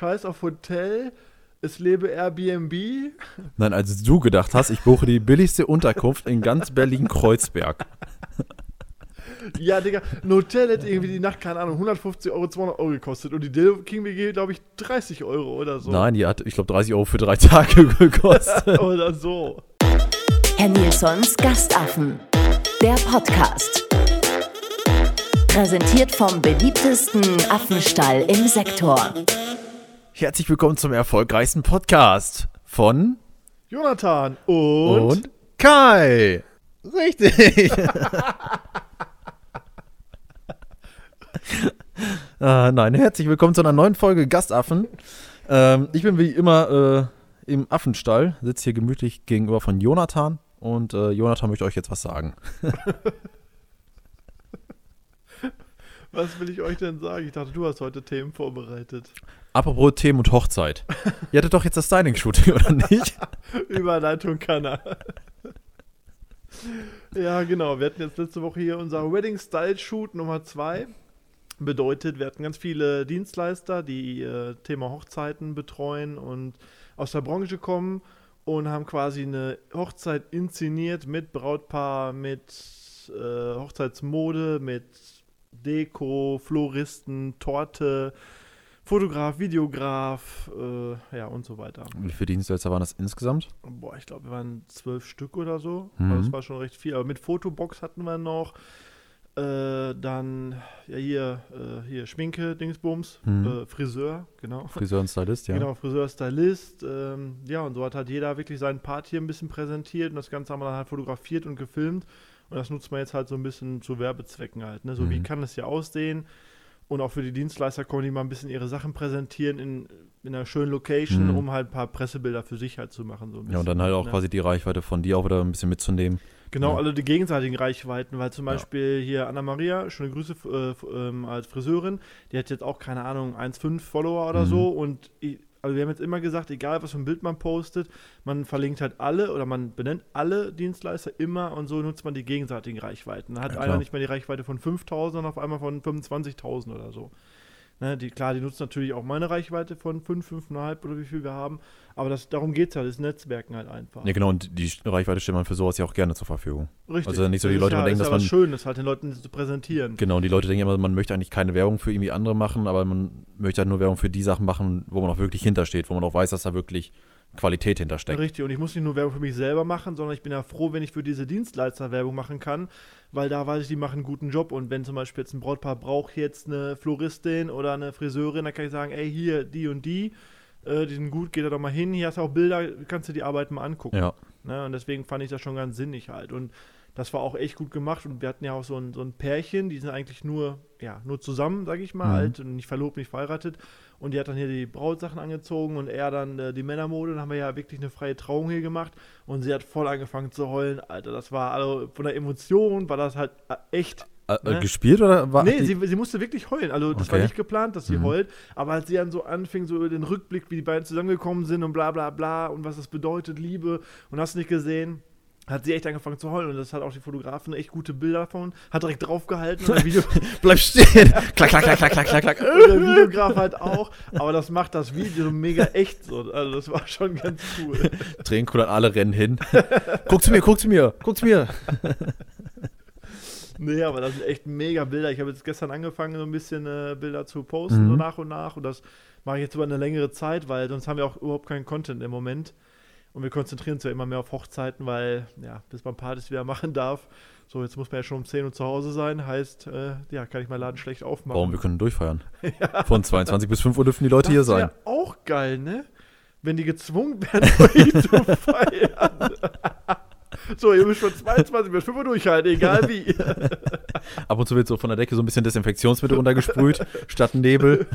scheiß auf Hotel, es lebe Airbnb. Nein, als du gedacht hast, ich buche die billigste Unterkunft in ganz Berlin-Kreuzberg. Ja, Digga, ein Hotel hätte irgendwie die Nacht, keine Ahnung, 150 Euro, 200 Euro gekostet. Und die Dill King WG, glaube ich, 30 Euro oder so. Nein, die hat, ich glaube, 30 Euro für drei Tage gekostet. oder so. Herr Nilsons Gastaffen. Der Podcast. Präsentiert vom beliebtesten Affenstall im Sektor. Herzlich willkommen zum erfolgreichsten Podcast von Jonathan und, und Kai. Richtig. äh, nein, herzlich willkommen zu einer neuen Folge Gastaffen. Ähm, ich bin wie immer äh, im Affenstall, sitze hier gemütlich gegenüber von Jonathan und äh, Jonathan möchte euch jetzt was sagen. was will ich euch denn sagen? Ich dachte, du hast heute Themen vorbereitet. Apropos Themen und Hochzeit. Ihr hattet doch jetzt das Styling-Shooting, oder nicht? Überleitung kann er. ja, genau. Wir hatten jetzt letzte Woche hier unser Wedding Style Shoot Nummer 2. Bedeutet, wir hatten ganz viele Dienstleister, die äh, Thema Hochzeiten betreuen und aus der Branche kommen und haben quasi eine Hochzeit inszeniert mit Brautpaar, mit äh, Hochzeitsmode, mit Deko, Floristen, Torte, Fotograf, Videograf, äh, ja und so weiter. Wie viele Dienstleister waren das insgesamt? Boah, ich glaube, wir waren zwölf Stück oder so. Mhm. Also das war schon recht viel. Aber mit Fotobox hatten wir noch. Äh, dann, ja, hier, äh, hier Schminke, Dingsbums, Mhm. äh, Friseur, genau. Friseur und Stylist, ja. Genau, Friseur, Stylist. Ähm, ja, und so hat halt jeder wirklich seinen Part hier ein bisschen präsentiert und das Ganze haben wir dann halt fotografiert und gefilmt. Und das nutzt man jetzt halt so ein bisschen zu Werbezwecken halt. Ne? So, wie Mhm. kann es hier aussehen? Und auch für die Dienstleister kommen die mal ein bisschen ihre Sachen präsentieren in, in einer schönen Location, Mhm. um halt ein paar Pressebilder für sich halt zu machen. So ein Ja, und dann halt auch ne? quasi die Reichweite von dir auch wieder ein bisschen mitzunehmen. Genau, Ja. alle die gegenseitigen Reichweiten, weil zum Ja. Beispiel hier Anna-Maria, schöne Grüße äh, ähm, als Friseurin, die hat jetzt auch, keine Ahnung, 1,5 Follower oder Mhm. so und ich, also wir haben jetzt immer gesagt, egal was für ein Bild man postet, man verlinkt halt alle oder man benennt alle Dienstleister immer und so nutzt man die gegenseitigen Reichweiten. Dann hat Ja, einer nicht mehr die Reichweite von 5.000, sondern auf einmal von 25.000 oder so. Ne, die, klar, die nutzen natürlich auch meine Reichweite von 5, 5,5 oder wie viel wir haben, aber das, darum geht es ja, das Netzwerken halt einfach. Ja, genau, und die Reichweite stellt man für sowas ja auch gerne zur Verfügung. Richtig. Also nicht so die Das ist Leute ja, denken, ist dass man- Schönes, halt den Leuten zu präsentieren. Genau, und die Leute denken immer, man möchte eigentlich keine Werbung für irgendwie andere machen, aber man möchte halt nur Werbung für die Sachen machen, wo man auch wirklich hintersteht, wo man auch weiß, dass da wirklich Qualität hintersteckt. Richtig, und ich muss nicht nur Werbung für mich selber machen, sondern ich bin ja froh, wenn ich für diese Dienstleister Werbung machen kann, weil da weiß ich, die machen einen guten Job. Und wenn zum Beispiel jetzt ein Brautpaar braucht jetzt eine Floristin oder eine Friseurin, dann kann ich sagen, ey, hier, die und die, äh, die sind gut, geh da doch mal hin, hier hast du auch Bilder, kannst du die Arbeit mal angucken. Ja, Ne? Und deswegen fand ich das schon ganz sinnig halt. Und das war auch echt gut gemacht. Und wir hatten ja auch so ein, so ein Pärchen, die sind eigentlich nur, ja, nur zusammen, sag ich mal, Mhm. halt, und nicht verlobt, nicht verheiratet. Und die hat dann hier die Brautsachen angezogen und er dann äh, die Männermode. Dann haben wir ja wirklich eine freie Trauung hier gemacht. Und sie hat voll angefangen zu heulen. Alter, das war, also von der Emotion war das halt äh, echt äh, äh, Ne? gespielt oder war Nee, sie, sie musste wirklich heulen. Also das war Okay. nicht geplant, dass sie Mhm. heult. Aber als sie dann so anfing, so über den Rückblick, wie die beiden zusammengekommen sind und bla bla bla und was das bedeutet, Liebe und hast nicht gesehen, hat sie echt angefangen zu heulen. Und das hat auch die Fotografin echt gute Bilder davon. Hat direkt draufgehalten und der, Video, Bleib stehen! klack, klack, klack, klack, klack, klack, klack. und der Videograf halt auch. Aber das macht das Video mega echt so. Also das war schon ganz cool. Tränenkullern, alle rennen hin. guck zu mir, guck zu mir, guck zu mir. Nee, aber das sind echt mega Bilder. Ich habe jetzt gestern angefangen, so ein bisschen äh, Bilder zu posten, Mhm. so nach und nach. Und das mache ich jetzt über eine längere Zeit, weil sonst haben wir auch überhaupt keinen Content im Moment. Und wir konzentrieren uns ja immer mehr auf Hochzeiten, weil, ja, bis man Partys wieder machen darf. So, jetzt muss man ja schon um 10 Uhr zu Hause sein. Heißt, äh, ja, kann ich meinen Laden schlecht aufmachen. Warum? Wir können durchfeiern. Von 22 bis 5 Uhr dürfen die Leute das hier sein. wäre auch geil, ne? Wenn die gezwungen werden, zu feiern. so, ihr müsst von 22 bis 5 Uhr durchhalten, egal wie. Ab und zu wird so von der Decke so ein bisschen Desinfektionsmittel runtergesprüht, statt Nebel.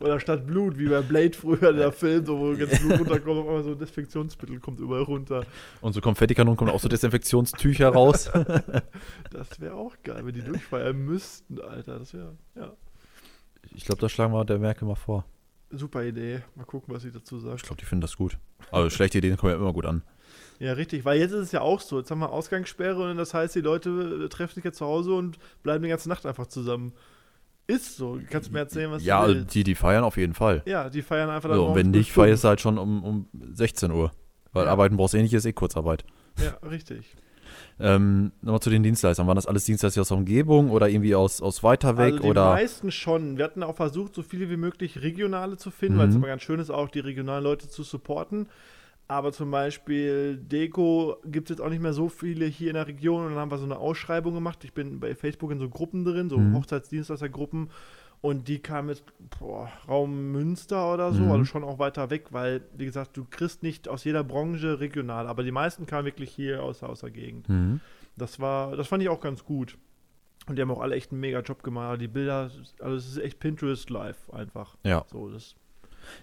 Oder statt Blut, wie bei Blade früher, der Film, so, wo ganz Blut runterkommt, einmal so Desinfektionsmittel kommt überall runter. Und so Konfettikanonen kommen auch so Desinfektionstücher raus. Das wäre auch geil, wenn die durchfeiern müssten, Alter. Das wäre, ja, Ich glaube, das schlagen wir der Merkel mal vor. super Idee. Mal gucken, was sie dazu Ich sagt. glaube, die finden das gut. Aber schlechte Ideen kommen ja immer gut an. Ja, richtig, weil jetzt ist es ja auch so. Jetzt haben wir Ausgangssperre und das heißt, die Leute äh, treffen sich jetzt zu Hause und bleiben die ganze Nacht einfach zusammen. Ist so. Kannst mir erzählen, was Ja, du also willst. die, die feiern auf jeden Fall. ja, die feiern einfach dann So, und wenn nicht, feierst du halt schon um, um 16 Uhr. Weil Ja. arbeiten brauchst du eh nicht, ist eh Kurzarbeit. Ja, richtig. Ähm, Nochmal zu den Dienstleistern. Waren das alles Dienstleister aus der Umgebung oder irgendwie aus, aus weiter weg? also die oder? meisten schon. Wir hatten auch versucht, so viele wie möglich regionale zu finden, weil es Mhm. immer ganz schön ist, auch die regionalen Leute zu supporten. Aber zum Beispiel Deko gibt es jetzt auch nicht mehr so viele hier in der Region und dann haben wir so eine Ausschreibung gemacht. Ich bin bei Facebook in so Gruppen drin, so Mhm. Hochzeitsdienstleistergruppen und die kamen jetzt boah, Raum Münster oder so, Mhm. also schon auch weiter weg, weil, wie gesagt, du kriegst nicht aus jeder Branche regional, aber die meisten kamen wirklich hier aus, aus der Gegend. Mhm. Das war, das fand ich auch ganz gut. Und die haben auch alle echt einen mega Job gemacht. Die Bilder, also es ist echt Pinterest live einfach. Ja. So, das,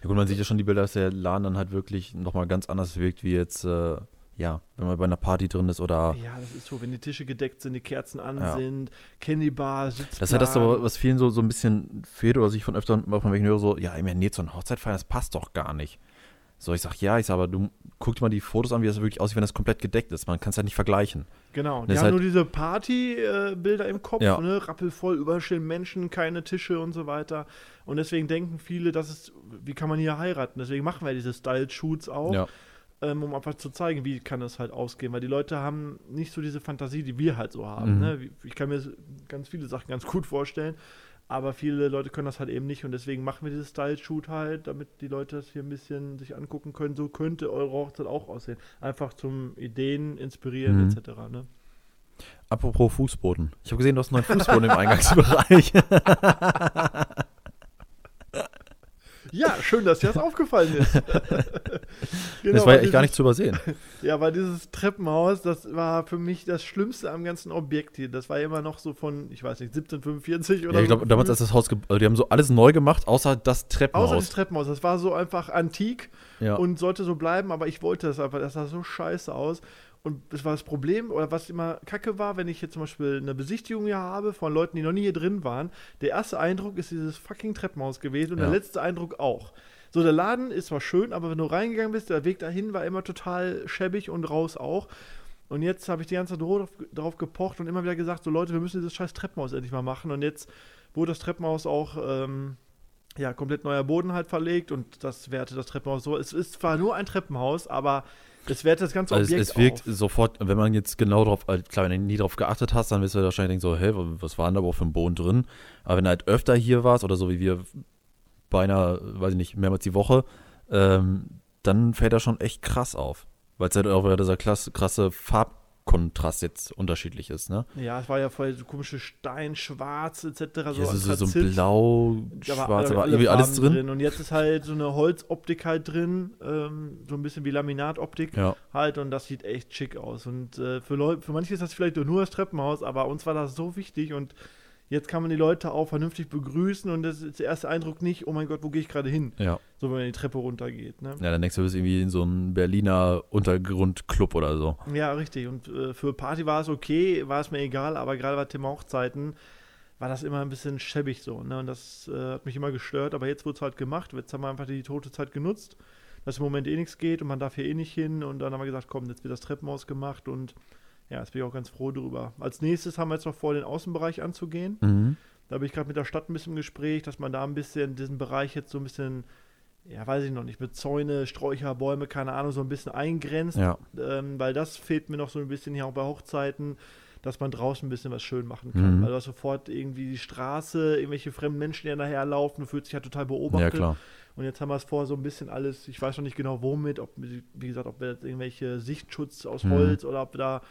Ja gut, man sieht ja schon die Bilder, dass der Laden dann halt wirklich nochmal ganz anders wirkt, wie jetzt, äh, ja, wenn man bei einer Party drin ist oder. ja, das ist so, wenn die Tische gedeckt sind, die Kerzen an Ja. sind, Candy Bar, Sitzplan. Das ist ja das, so, was vielen so, so ein bisschen fehlt oder was ich von öfter mal von welchen höre, so, ja, nee, so eine Hochzeit feiern, das passt doch gar nicht. So, ich sag, ja, ich sag, aber du guck dir mal die Fotos an, wie das wirklich aussieht, wenn das komplett gedeckt ist. Man kann es halt nicht vergleichen. Genau, die haben halt- nur diese Party-Bilder im Kopf, Ja. ne? rappelvoll, überall stehen Menschen, keine Tische und so weiter. Und deswegen denken viele, das ist, wie kann man hier heiraten? Deswegen machen wir diese Style-Shoots auch. Ja. ähm, um einfach zu zeigen, wie kann das halt ausgehen, weil die Leute haben nicht so diese Fantasie, die wir halt so haben. Mhm. Ne? Ich kann mir ganz viele Sachen ganz gut vorstellen, aber viele Leute können das halt eben nicht und deswegen machen wir dieses Style-Shoot halt, damit die Leute das hier ein bisschen sich angucken können. So könnte eure Hochzeit auch aussehen. Einfach zum Ideen inspirieren Mhm. etc. Ne? Apropos Fußboden. Ich habe gesehen, du hast einen neuen Fußboden im Eingangsbereich. Ja, schön, dass dir das aufgefallen ist. Genau, das war ja echt gar nicht zu übersehen. Ja, weil dieses Treppenhaus, das war für mich das Schlimmste am ganzen Objekt hier. Das war ja immer noch so von, ich weiß nicht, 1745 oder Ja, ich so. glaube, damals, als das Haus, also die haben so alles neu gemacht, außer das Außer das Treppenhaus. Treppenhaus. Das war so einfach antik ja. und sollte so bleiben, aber ich wollte das einfach. Das sah so scheiße aus. Und das war das Problem, oder was immer kacke war, wenn ich jetzt zum Beispiel eine Besichtigung hier habe von Leuten, die noch nie hier drin waren. Der erste Eindruck ist dieses fucking Treppenhaus gewesen und Ja. der letzte Eindruck auch. So, der Laden ist zwar schön, aber wenn du reingegangen bist, der Weg dahin war immer total schäbig und raus auch. Und jetzt habe ich die ganze Zeit darauf, gepocht und immer wieder gesagt, so Leute, wir müssen dieses scheiß Treppenhaus endlich mal machen. Und jetzt wurde das Treppenhaus auch ähm, ja, komplett neuer Boden halt verlegt und das wertet das Treppenhaus so. Es ist zwar nur ein Treppenhaus, aber es wertet das ganze Also Objekt es, es wirkt auf. sofort, wenn man jetzt genau drauf, äh, klar, wenn du nie drauf geachtet hast, dann wirst du wahrscheinlich denken so, hä, was war denn da überhaupt für ein Boden drin? Aber wenn du halt öfter hier warst oder so wie wir beinahe, weiß ich nicht, mehrmals die Woche, ähm, dann fällt das schon echt krass auf. Weil es halt auch wieder dieser klasse, krasse Farbkontrast jetzt unterschiedlich ist, ne? Ja, es war ja voll so komische Stein, schwarz etc. So, ist so, so Anthrazit. blau, Da war schwarz, aber irgendwie alles Farben drin. Und jetzt ist halt so eine Holzoptik halt drin, ähm, so ein bisschen wie Laminatoptik Ja, halt und das sieht echt schick aus. Und äh, für, Leu für manche ist das vielleicht nur das Treppenhaus, aber uns war das so wichtig und jetzt kann man die Leute auch vernünftig begrüßen und das ist der erste Eindruck nicht, oh mein Gott, wo gehe ich gerade hin? ja. So, wenn man die Treppe runtergeht. Ne? Ja, dann denkst du, du bist irgendwie in so einem Berliner Untergrundclub oder so. Ja, richtig. Und äh, für Party war es okay, war es mir egal, aber gerade bei Thema Hochzeiten war das immer ein bisschen schäbig so. Ne? Und das äh, hat mich immer gestört, aber jetzt wurde es halt gemacht. Jetzt haben wir einfach die tote Zeit genutzt, dass im Moment eh nichts geht und man darf hier eh nicht hin. Und dann haben wir gesagt, komm, jetzt wird das Treppenhaus gemacht und ja, jetzt bin ich auch ganz froh drüber. Als nächstes haben wir jetzt noch vor, den Außenbereich anzugehen. Mhm. Da bin ich gerade mit der Stadt ein bisschen im Gespräch, dass man da ein bisschen diesen Bereich jetzt so ein bisschen, ja, weiß ich noch nicht, mit Zäune, Sträucher, Bäume, keine Ahnung, so ein bisschen eingrenzt Ja. ähm, weil das fehlt mir noch so ein bisschen hier auch bei Hochzeiten, dass man draußen ein bisschen was schön machen kann. Mhm. Weil du hast sofort irgendwie die Straße, irgendwelche fremden Menschen, die daherlaufen, du fühlst dich ja total Ja, beobachtet. klar. Und jetzt haben wir es vor, so ein bisschen alles, ich weiß noch nicht genau womit, ob, wie gesagt, ob wir jetzt irgendwelche Sichtschutz aus Mhm. Holz oder ob wir da,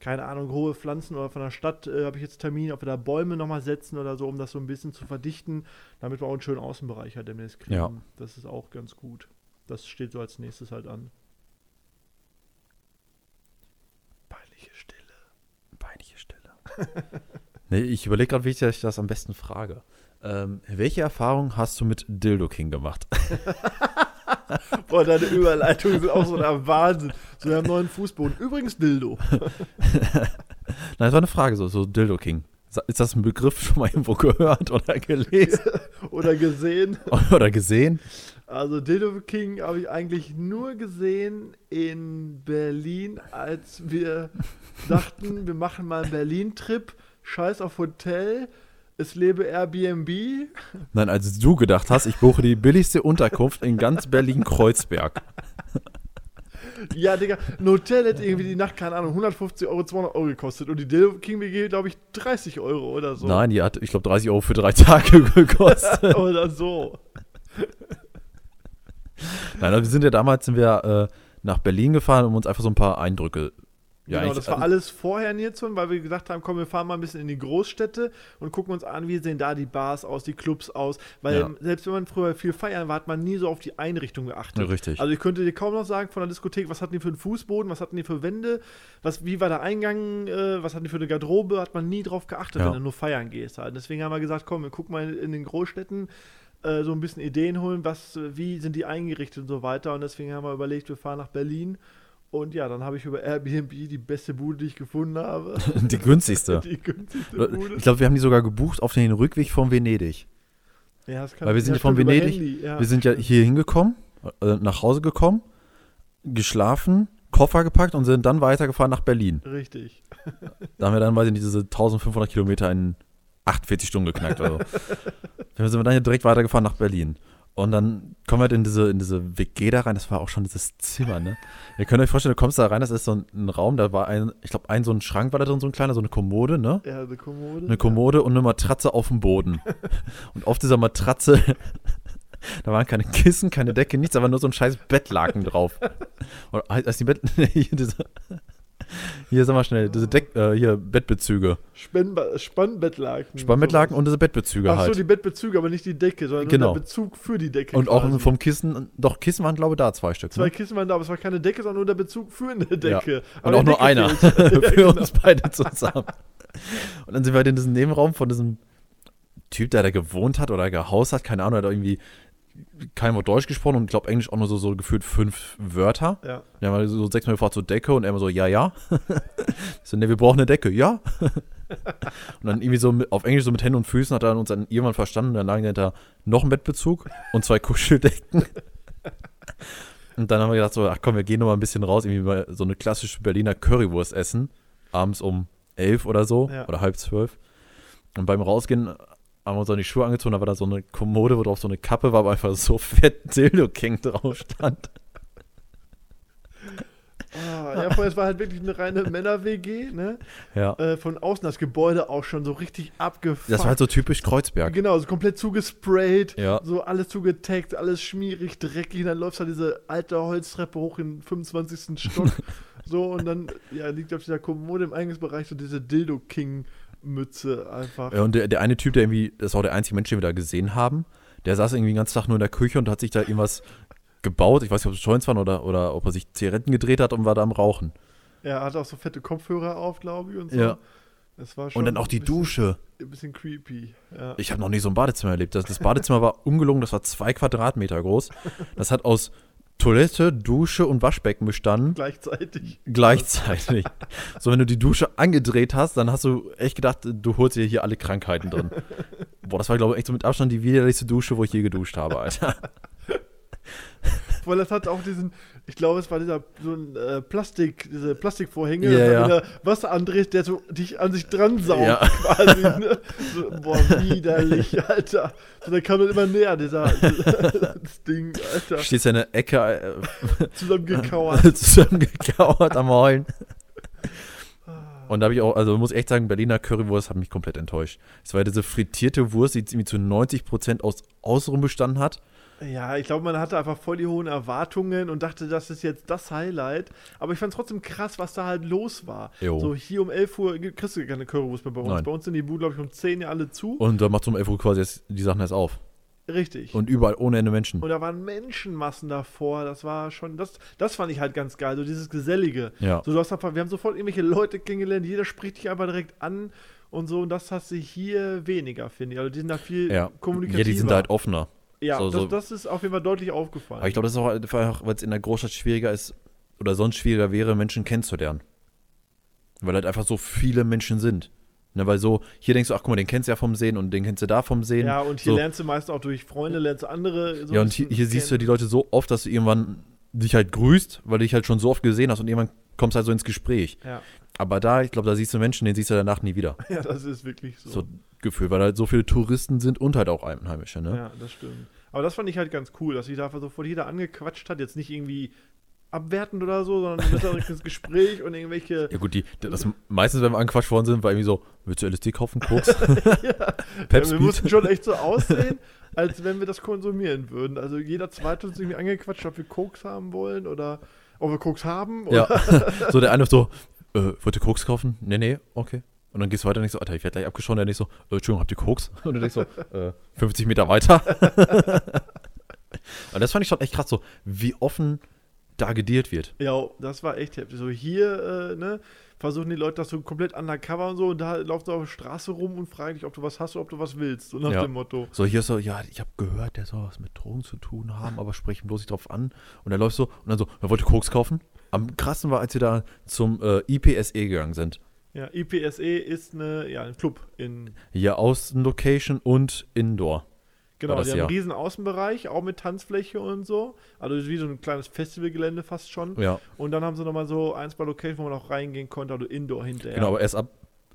keine Ahnung, hohe Pflanzen oder von der Stadt äh, habe ich jetzt Termin, ob wir da Bäume nochmal setzen oder so, um das so ein bisschen zu verdichten, damit wir auch einen schönen Außenbereich halt demnächst kriegen. Ja. Das ist auch ganz gut. Das steht so als nächstes halt an. Peinliche Stille. Peinliche Stille. nee, ich überlege gerade, wie ich das am besten frage. Ähm, welche Erfahrung hast du mit Dildo King gemacht? Boah, deine Überleitungen sind auch so der Wahnsinn. So, wir haben einen neuen Fußboden. Übrigens Dildo. Nein, das war eine Frage, so, so Dildo King. Ist das ein Begriff schon mal irgendwo gehört oder gelesen Oder gesehen. oder gesehen? Also Dildo King habe ich eigentlich nur gesehen in Berlin, als wir dachten, wir machen mal einen Berlin-Trip, scheiß auf Hotel, es lebe Airbnb. Nein, als du gedacht hast, ich buche die billigste Unterkunft in ganz Berlin-Kreuzberg. Ja, Digga, ein Hotel hätte irgendwie die Nacht, keine Ahnung, 150 Euro, 200 Euro gekostet. Und die Dildo King WG, glaube ich, 30 Euro oder so. Nein, die hat, ich glaube, 30 Euro für drei Tage gekostet. oder so. Nein, also wir sind ja damals sind wir äh, nach Berlin gefahren, um uns einfach so ein paar Eindrücke. Ja, genau, das war alles vorher Nierzen, weil wir gesagt haben, komm, wir fahren mal ein bisschen in die Großstädte und gucken uns an, wie sehen da die Bars aus, die Clubs aus. Weil Ja. selbst wenn man früher viel feiern war, hat man nie so auf die Einrichtung geachtet. Ja, richtig. Also ich könnte dir kaum noch sagen von der Diskothek, was hatten die für einen Fußboden, was hatten die für Wände, was, wie war der Eingang, äh, was hatten die für eine Garderobe, hat man nie drauf geachtet, wenn du nur feiern gehst halt. Deswegen haben wir gesagt, komm, wir gucken mal in den Großstädten äh, so ein bisschen Ideen holen, was, wie sind die eingerichtet und so weiter. Und deswegen haben wir überlegt, wir fahren nach Berlin. Und ja, dann habe ich über Airbnb die beste Bude, die ich gefunden habe. die günstigste. die günstigste Bude. Ich glaube, wir haben die sogar gebucht auf den Rückweg von Venedig. Ja, das kann- Weil wir sind ja von Venedig, ja. Wir sind ja hier hingekommen, äh, nach Hause gekommen, geschlafen, Koffer gepackt und sind dann weitergefahren nach Berlin. Richtig. Da haben wir dann, weiß ich nicht, diese 1500 Kilometer in 48 Stunden geknackt. Also. dann sind wir dann hier direkt weitergefahren nach Berlin. Und dann kommen wir halt in diese, in diese WG da rein. Das war auch schon dieses Zimmer, ne? Ihr könnt euch vorstellen, du kommst da rein, das ist so ein, ein Raum, da war ein, ich glaube, ein so ein Schrank war da drin, so ein kleiner, so eine Kommode, ne? Ja, eine Kommode. Eine Kommode und eine Matratze auf dem Boden. und auf dieser Matratze, da waren keine Kissen, keine Decke, nichts, aber nur so ein scheiß Bettlaken drauf. Und als die Bett, hier, diese, hier, sag mal schnell, diese Deck, äh, hier, Bettbezüge. Spannba Spannbettlaken. Spannbettlaken und diese Bettbezüge Ach so, halt. die Bettbezüge, aber nicht die Decke, sondern Genau. nur der Bezug für die Decke. und auch quasi. vom Kissen, doch, Kissen waren, glaube ich, da zwei Stück. Zwei Ne? Kissen waren da, aber es war keine Decke, sondern nur der Bezug für eine Decke. Und Aber auch nur Decke einer. Ja, Für genau. uns beide zusammen. Und dann sind wir halt in diesem Nebenraum von diesem Typ, der da gewohnt hat oder gehaust hat, keine Ahnung, hat irgendwie kein Wort Deutsch gesprochen und ich glaube Englisch auch nur so, so gefühlt fünf Wörter. Ja. Wir haben so sechsmal gefragt zur Decke und er immer so, ja, ja. So, ne, wir brauchen eine Decke, ja. Und dann irgendwie so mit, auf Englisch so mit Händen und Füßen hat er uns dann irgendwann verstanden. Dann lagen dahinter noch ein Bettbezug und zwei Kuscheldecken. Und dann haben wir gedacht so, ach komm, wir gehen noch mal ein bisschen raus, irgendwie mal so eine klassische Berliner Currywurst essen. Abends um elf oder so Ja. oder halb zwölf. Und beim Rausgehen haben wir uns dann die Schuhe angezogen, da war da so eine Kommode, wo drauf so eine Kappe war, aber einfach so fett Dildo King drauf stand. Ah, ja, vorher, es war halt wirklich eine reine Männer-WG, ne? Ja. Äh, von außen das Gebäude auch schon so richtig abgefuckt. Das war halt so typisch Kreuzberg. Genau, so komplett zugesprayt, Ja. so alles zugetaggt, alles schmierig, dreckig. Dann läufst du halt diese alte Holztreppe hoch in den 25. Stock. so, und dann ja, liegt auf dieser Kommode im Eingangsbereich so diese Dildo-King-Mütze einfach. Ja, und der, der eine Typ, der irgendwie, das war der einzige Mensch, den wir da gesehen haben, der saß irgendwie den ganzen Tag nur in der Küche und hat sich da irgendwas gebaut. Ich weiß nicht, ob es Joints waren oder, oder ob er sich Zigaretten gedreht hat und war da am Rauchen. Er hatte auch so fette Kopfhörer auf, glaube ich, und so. Ja. Das war schon Und dann auch die bisschen, Dusche. Ein bisschen creepy. Ja. Ich habe noch nie so ein Badezimmer erlebt. Das, das Badezimmer war ungelogen, das war zwei Quadratmeter groß. Das hat aus Toilette, Dusche und Waschbecken bestanden. Gleichzeitig. Gleichzeitig. So, wenn du die Dusche angedreht hast, dann hast du echt gedacht, du holst dir hier alle Krankheiten drin. Boah, das war, glaube ich, echt so mit Abstand die widerlichste Dusche, wo ich je geduscht habe, Alter. Weil das hat auch diesen, ich glaube, es war dieser so ein äh, Plastik, diese Plastikvorhänge, Ja, ja. der Wasser andreht, der so dich an sich dran saugt Ja. quasi. Ne? So, boah, widerlich, Alter. So, dann kam dann immer näher, dieser das Ding, Alter. In der Ecke Zusammengekauert. äh, zusammengekauert am Heulen. Und da habe ich auch, also muss echt sagen, Berliner Currywurst hat mich komplett enttäuscht. Es war ja diese frittierte Wurst, die irgendwie zu 90% aus Außenrum bestanden hat. Ja, ich glaube, man hatte einfach voll die hohen Erwartungen und dachte, das ist jetzt das Highlight. Aber ich fand es trotzdem krass, was da halt los war. Jo. So hier um 11 Uhr kriegst du keine Currywurst mehr bei uns. Nein. Bei uns sind die Bude, glaube ich, um 10 ja alle zu. Und da macht um 11 Uhr quasi jetzt die Sachen erst auf. Richtig. Und überall ohne Ende Menschen. Und da waren Menschenmassen davor. Das war schon, das, das fand ich halt ganz geil, so dieses Gesellige. Ja. So, du hast einfach, wir haben sofort irgendwelche Leute kennengelernt, jeder spricht dich einfach direkt an und so. Und das hast du hier weniger, finde ich. Also die sind da viel Ja. kommunikativer. ja, die sind da halt offener. Ja, so- das, so- das ist auf jeden Fall deutlich aufgefallen. Aber ich glaube, das ist auch einfach, weil es in der Großstadt schwieriger ist oder sonst schwieriger wäre, Menschen kennenzulernen. Weil halt einfach so viele Menschen sind. Ne, weil so, hier denkst du, ach guck mal, den kennst du ja vom Sehen und den kennst du da vom Sehen. ja, und hier so. lernst du meist auch durch Freunde, lernst du andere. So ja, und hier, hier siehst du die Leute so oft, dass du irgendwann dich halt grüßt, weil du dich halt schon so oft gesehen hast und irgendwann kommst halt so ins Gespräch. Ja. Aber da, ich glaube, da siehst du Menschen, den siehst du danach nie wieder. Ja, das ist wirklich so. So Gefühl, weil halt so viele Touristen sind und halt auch Einheimische, ne? Ja, das stimmt. Aber das fand ich halt ganz cool, dass sich da sofort jeder angequatscht hat. Jetzt nicht irgendwie abwertend oder so, sondern ein bisschen Gespräch und irgendwelche. Ja gut, die, das meistens, wenn wir angequatscht worden sind, war irgendwie so, willst du LSD kaufen, Koks? ja, Pep wir mussten schon echt so aussehen, als wenn wir das konsumieren würden. Also jeder zweite hat uns irgendwie angequatscht, ob wir Koks haben wollen oder ob wir Koks haben. Ja, so der eine so, äh, wollt ihr Koks kaufen? Nee, nee, okay. Und dann gehst du weiter und nicht so, Alter, ich werde gleich abgeschossen. Der nicht so, äh, Entschuldigung, habt ihr Koks? Und du denkst so, äh, 50 Meter weiter. und das fand ich schon echt krass, so, wie offen da gedealt wird. Ja, das war echt heftig. So hier, äh, ne, versuchen die Leute das so komplett undercover und so und da läuft du auf der Straße rum und fragen dich, ob du was hast oder ob du was willst. So nach Ja. dem Motto. So, hier ist so, ja, ich habe gehört, der soll was mit Drogen zu tun haben, aber sprech ihn bloß nicht drauf an. Und er läuft so, und dann so, er wollte Koks kaufen. Am krassen war, als wir da zum äh, IPSE gegangen sind. Ja, IPSE ist eine, ja, ein Club in, Hier Außenlocation und Indoor. genau, die haben ja. einen riesen Außenbereich, auch mit Tanzfläche und so. Also wie so ein kleines Festivalgelände fast schon. Ja, Und dann haben sie nochmal so ein, zwei Locations, wo man auch reingehen konnte, also Indoor hinterher. genau, aber erst ab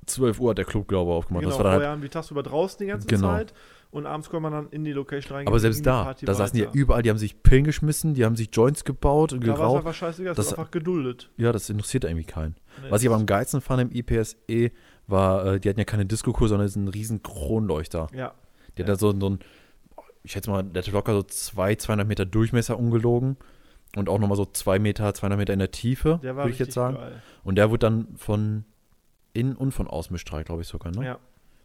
12 Uhr hat der Club, glaube ich, aufgemacht. Genau, das war dann vorher halt, haben die tagsüber draußen die ganze Genau. Zeit und abends konnte man dann in die Location reingehen. aber selbst da, Party da saßen die weiter. überall, die haben sich Pillen geschmissen, die haben sich Joints gebaut und Da war es geraucht. einfach scheißegal, das Das- ist einfach geduldet. Ja, das interessiert irgendwie keinen. Nee, Was ich aber am geilsten fand im IPSE war, äh, die hatten ja keine Disco-Kur, sondern diesen riesen Kronleuchter. Ja, Die hat Ja. da so, so ein, ich schätze mal, der hatte locker so zwei, 200 Meter Durchmesser ungelogen und auch nochmal so zwei Meter, 200 Meter in der Tiefe, würde ich jetzt sagen. geil. Und der wurde dann von innen und von außen bestrahlt, glaube ich sogar, ne? Ja.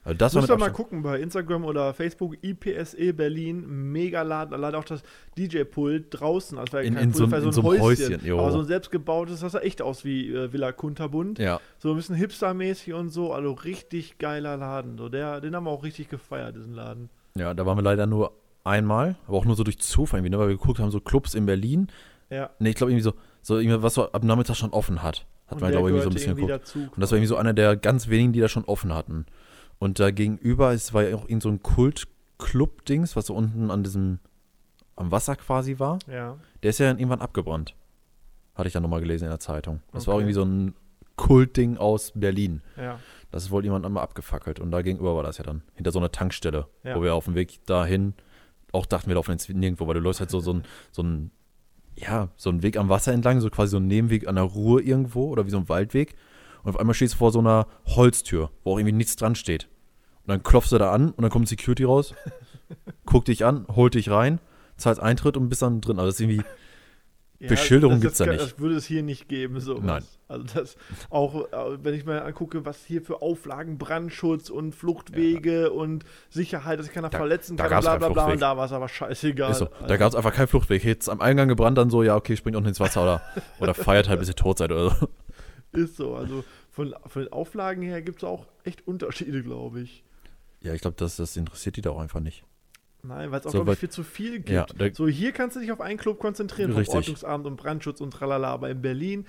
Also das war Müsst ihr mal gucken bei Instagram oder Facebook, IPSE Berlin, mega Laden, leider auch das DJ-Pult draußen, also ja In- kein in so Pult, ein- war in so einem Häuschen, jo. aber so ein selbstgebautes, das sah echt aus wie äh, Villa Kunterbund, Ja, so ein bisschen hipstermäßig und so, also richtig geiler Laden, so der, den haben wir auch richtig gefeiert, diesen Laden. ja, da waren wir leider nur einmal, aber auch nur so durch Zufall irgendwie, ne? weil wir geguckt haben, so Clubs in Berlin. Ja. Ne, ich glaube irgendwie so, so irgendwie, was so ab Nachmittag schon offen hat. Hat Und man, glaube ich, irgendwie so ein bisschen geguckt. dazu. Und das war irgendwie so einer der ganz wenigen, die da schon offen hatten. Und da gegenüber, es war ja auch irgend so ein Kult-Club-Dings, was so unten an diesem, am Wasser quasi war. Ja. Der ist ja dann irgendwann abgebrannt. Hatte ich dann nochmal gelesen in der Zeitung. Das war Okay. irgendwie so ein Kultding aus Berlin. Ja. Das ist wohl jemand einmal abgefackelt. Und da gegenüber war das ja dann. Hinter so einer Tankstelle. Ja. Wo wir auf dem Weg dahin auch dachten, wir laufen jetzt nirgendwo, weil du läufst halt so, so ein, so ein, ja, so ein Weg am Wasser entlang, so quasi so ein Nebenweg an der Ruhr irgendwo oder wie so ein Waldweg. Und auf einmal stehst du vor so einer Holztür, wo auch irgendwie nichts dran steht. Und dann klopfst du da an und dann kommt Security raus, guckt dich an, holt dich rein, zahlst Eintritt und bist dann drin. Also das ist irgendwie, Beschilderung das- gibt's da nicht. Das würde es hier nicht geben, so. Nein. Also das auch, äh, wenn ich mir angucke, was hier für Auflagen, Brandschutz und Fluchtwege und Sicherheit, dass sich keiner Da- verletzen da kann, bla bla bla. Und da war es aber scheißegal. so. Da Alter. gab es einfach keinen Fluchtweg. Jetzt am Eingang gebrannt, dann so, ja, okay, springt unten ins Wasser oder, oder feiert halt, bis ihr tot seid oder so. Ist so. Also von, von den Auflagen her gibt es auch echt Unterschiede, glaube ich. Ja, ich glaube, das, das interessiert die da auch einfach nicht. Nein, weil es auch, So, glaube ich, viel zu viel gibt. Ja, so, hier kannst du dich auf einen Club konzentrieren, Richtig. Ordnungsamt und Brandschutz und tralala. Aber in Berlin,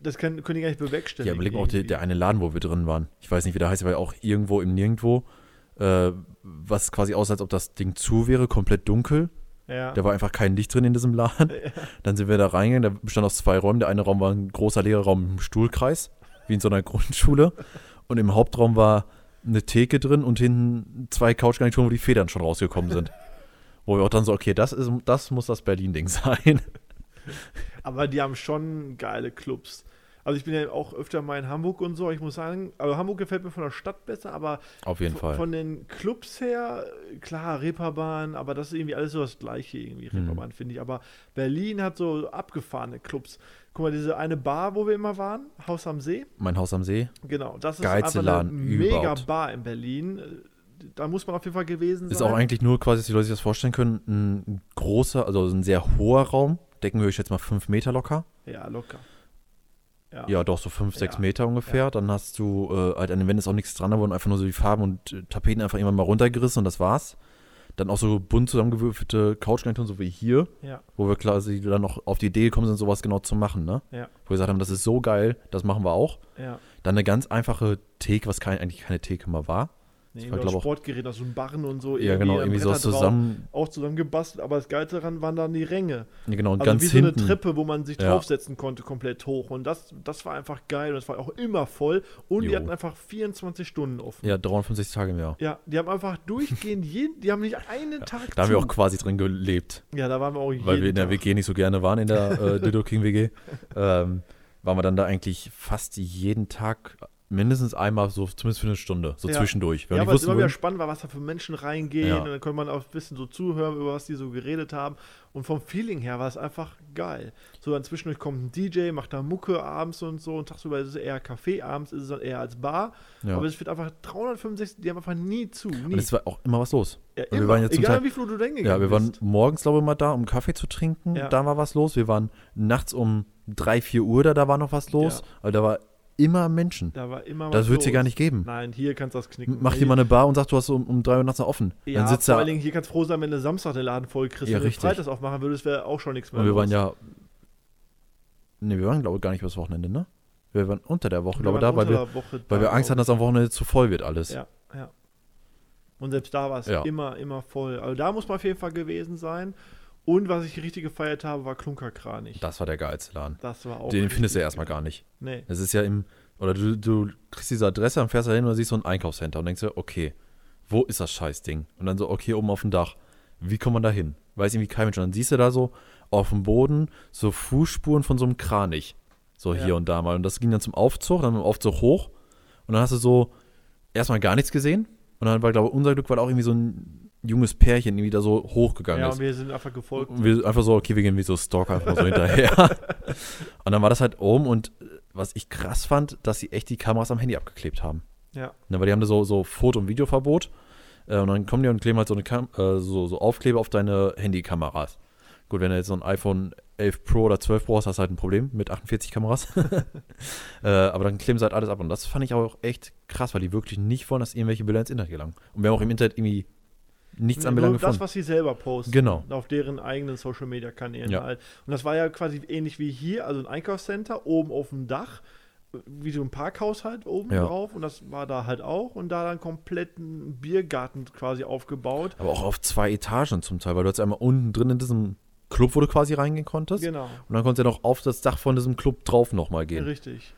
das können, können die gar nicht Ja, bewerkstelligen. überleg mal auch der, der eine Laden, wo wir drin waren. Ich weiß nicht, wie der heißt, aber auch irgendwo im Nirgendwo, äh, was quasi aussah, als ob das Ding zu wäre, komplett dunkel. Ja. Da war einfach kein Licht drin in diesem Laden. Dann sind wir da reingegangen, der bestand aus zwei Räumen. Der eine Raum war ein großer leerer Raum im Stuhlkreis, wie in so einer Grundschule. Und im Hauptraum war eine Theke drin und hinten zwei Couchgarnituren, wo die Federn schon rausgekommen sind. Wo wir auch dann so, okay, das, ist, das muss das Berlin-Ding sein. Aber die haben schon geile Clubs. Also ich bin ja auch öfter mal in Hamburg und so. Ich muss sagen, also Hamburg gefällt mir von der Stadt besser, aber Auf jeden von, Fall. von den Clubs her, klar, Reeperbahn, aber das ist irgendwie alles so das gleiche irgendwie, Mhm. Reeperbahn, finde ich. Aber Berlin hat so abgefahrene Clubs. Guck mal, diese eine Bar, wo wir immer waren, Haus am See, mein Haus am See. genau, das ist einfach eine mega. Bar in Berlin. Da muss man auf jeden Fall gewesen Ist sein. auch eigentlich nur quasi, dass die Leute sich das vorstellen können, ein großer, also ein sehr hoher Raum. Deckenhöhe, ich schätze mal fünf Meter locker. Ja, locker. Ja. Ja, doch, so fünf, sechs Ja. Meter ungefähr. Dann hast du, äh, halt an den Wänden ist auch nichts dran, da wurden einfach nur so die Farben und äh, Tapeten einfach irgendwann mal runtergerissen und das war's. Dann auch so bunt zusammengewürfelte Couchgarnituren, so wie hier, ja. wo wir quasi dann noch auf die Idee gekommen sind, sowas genau zu machen, ne? Ja. Wo wir gesagt haben, das ist so geil, das machen wir auch. ja. Dann eine ganz einfache Theke, was kein, eigentlich keine Theke mal war. Nee, war, glaub, aus so einem Barren und so. Ja, genau, irgendwie so zusammen. Auch zusammen gebastelt, aber das Geilste daran waren dann die Ränge. Ja, genau, und Also ganz wie so hinten. eine Treppe, wo man sich Ja. draufsetzen konnte, komplett hoch. Und das, das war einfach geil und das war auch immer voll. Und die Jo. hatten einfach 24 Stunden offen. Ja, 365 Tage im Jahr. Ja, die haben einfach durchgehend jeden, die haben nicht einen Tag Da haben wir auch quasi drin gelebt. Ja, da waren wir auch weil wir in der Tag. WG nicht so gerne waren, in der äh, Dildo King WG, ähm, waren wir dann da eigentlich fast jeden Tag mindestens einmal, so zumindest für eine Stunde, so Ja. zwischendurch. Wenn Ja, wir weil es immer wieder spannend war, was da für Menschen reingehen. Ja. Und dann konnte man auch ein bisschen so zuhören, über was die so geredet haben. Und vom Feeling her war es einfach geil. So dann zwischendurch kommt ein DJ, macht da Mucke abends und so. Und tagsüber ist es eher Café, abends ist es dann eher als Bar. ja. Aber es wird einfach 365, die haben einfach nie zu. Nie. und es war auch immer was los. ja, wir immer. waren jetzt zum Egal Teil- wie viel du denn Ja, wir waren bist. morgens, glaube ich, mal da, um Kaffee zu trinken. Ja. Da war was los. Wir waren nachts um 3, 4 Uhr da, da war noch was los. Ja. Aber da war immer Menschen. Da war immer Das wird es hier gar nicht geben. Nein, hier kannst du das knicken. Mach dir mal eine Bar und sag, du hast um, um 3 Uhr nachts noch offen. Ja, Dann sitzt vor allen Dingen, hier kannst du froh sein, wenn du Samstag den Laden voll kriegst. Ja, wenn du Freitags aufmachen würdest, wäre auch schon nichts mehr Und wir waren ja. Ne, wir waren, glaube ich, gar nicht übers Wochenende, ne? Wir waren unter der Woche, glaube ich, da, weil wir, weil wir Angst hatten, dass am Wochenende zu voll wird alles. Ja, ja. Und selbst da war es Ja. immer, immer voll. Also da muss man auf jeden Fall gewesen sein. Und was ich richtig gefeiert habe, war Klunkerkranich. Das war der geilste Laden. Das war auch. Den findest du ja erstmal gar nicht. Nee. Es ist ja im, oder du, du kriegst diese Adresse, dann fährst du da hin und siehst so ein Einkaufscenter und denkst dir, okay, wo ist das Scheißding? Und dann so, okay, oben auf dem Dach. Wie kommt man da hin? Weiß irgendwie kein Mensch. Und dann siehst du da so auf dem Boden so Fußspuren von so einem Kranich. So Ja. hier und da mal. Und das ging dann zum Aufzug, dann dem Aufzug hoch. Und dann hast du so erstmal gar nichts gesehen. Und dann war, glaube ich, unser Glück, weil auch irgendwie so ein junges Pärchen irgendwie da so hochgegangen Ja, ist. und wir sind einfach gefolgt. Wir einfach so, okay, wir gehen wie so Stalker einfach so hinterher. Und dann war das halt oben und äh, was ich krass fand, dass sie echt die Kameras am Handy abgeklebt haben. Ja. Ne, weil die haben da so, so Foto- und Videoverbot. Äh, und dann kommen die und kleben halt so, eine Kam äh, so, so Aufkleber auf deine Handykameras. Gut, wenn du jetzt so ein iPhone 11 Pro oder 12 Pro hast, hast du halt ein Problem mit 48 Kameras. äh, aber dann kleben sie halt alles ab. Und das fand ich auch echt krass, weil die wirklich nicht wollen, dass irgendwelche Bilder ins Internet gelangen. Und wir haben auch im Internet irgendwie nichts anbelangt nur das, gefunden. was sie selber posten. Genau. Auf deren eigenen Social Media Kanälen Ja. halt. Und das war ja quasi ähnlich wie hier, also ein Einkaufscenter oben auf dem Dach, wie so ein Parkhaus halt oben Ja. drauf. Und das war da halt auch. Und da dann komplett ein Biergarten quasi aufgebaut. Aber auch auf zwei Etagen zum Teil, weil du jetzt einmal unten drin in diesem Club, wo du quasi reingehen konntest. Genau. Und dann konntest du ja noch auf das Dach von diesem Club drauf nochmal gehen. Richtig.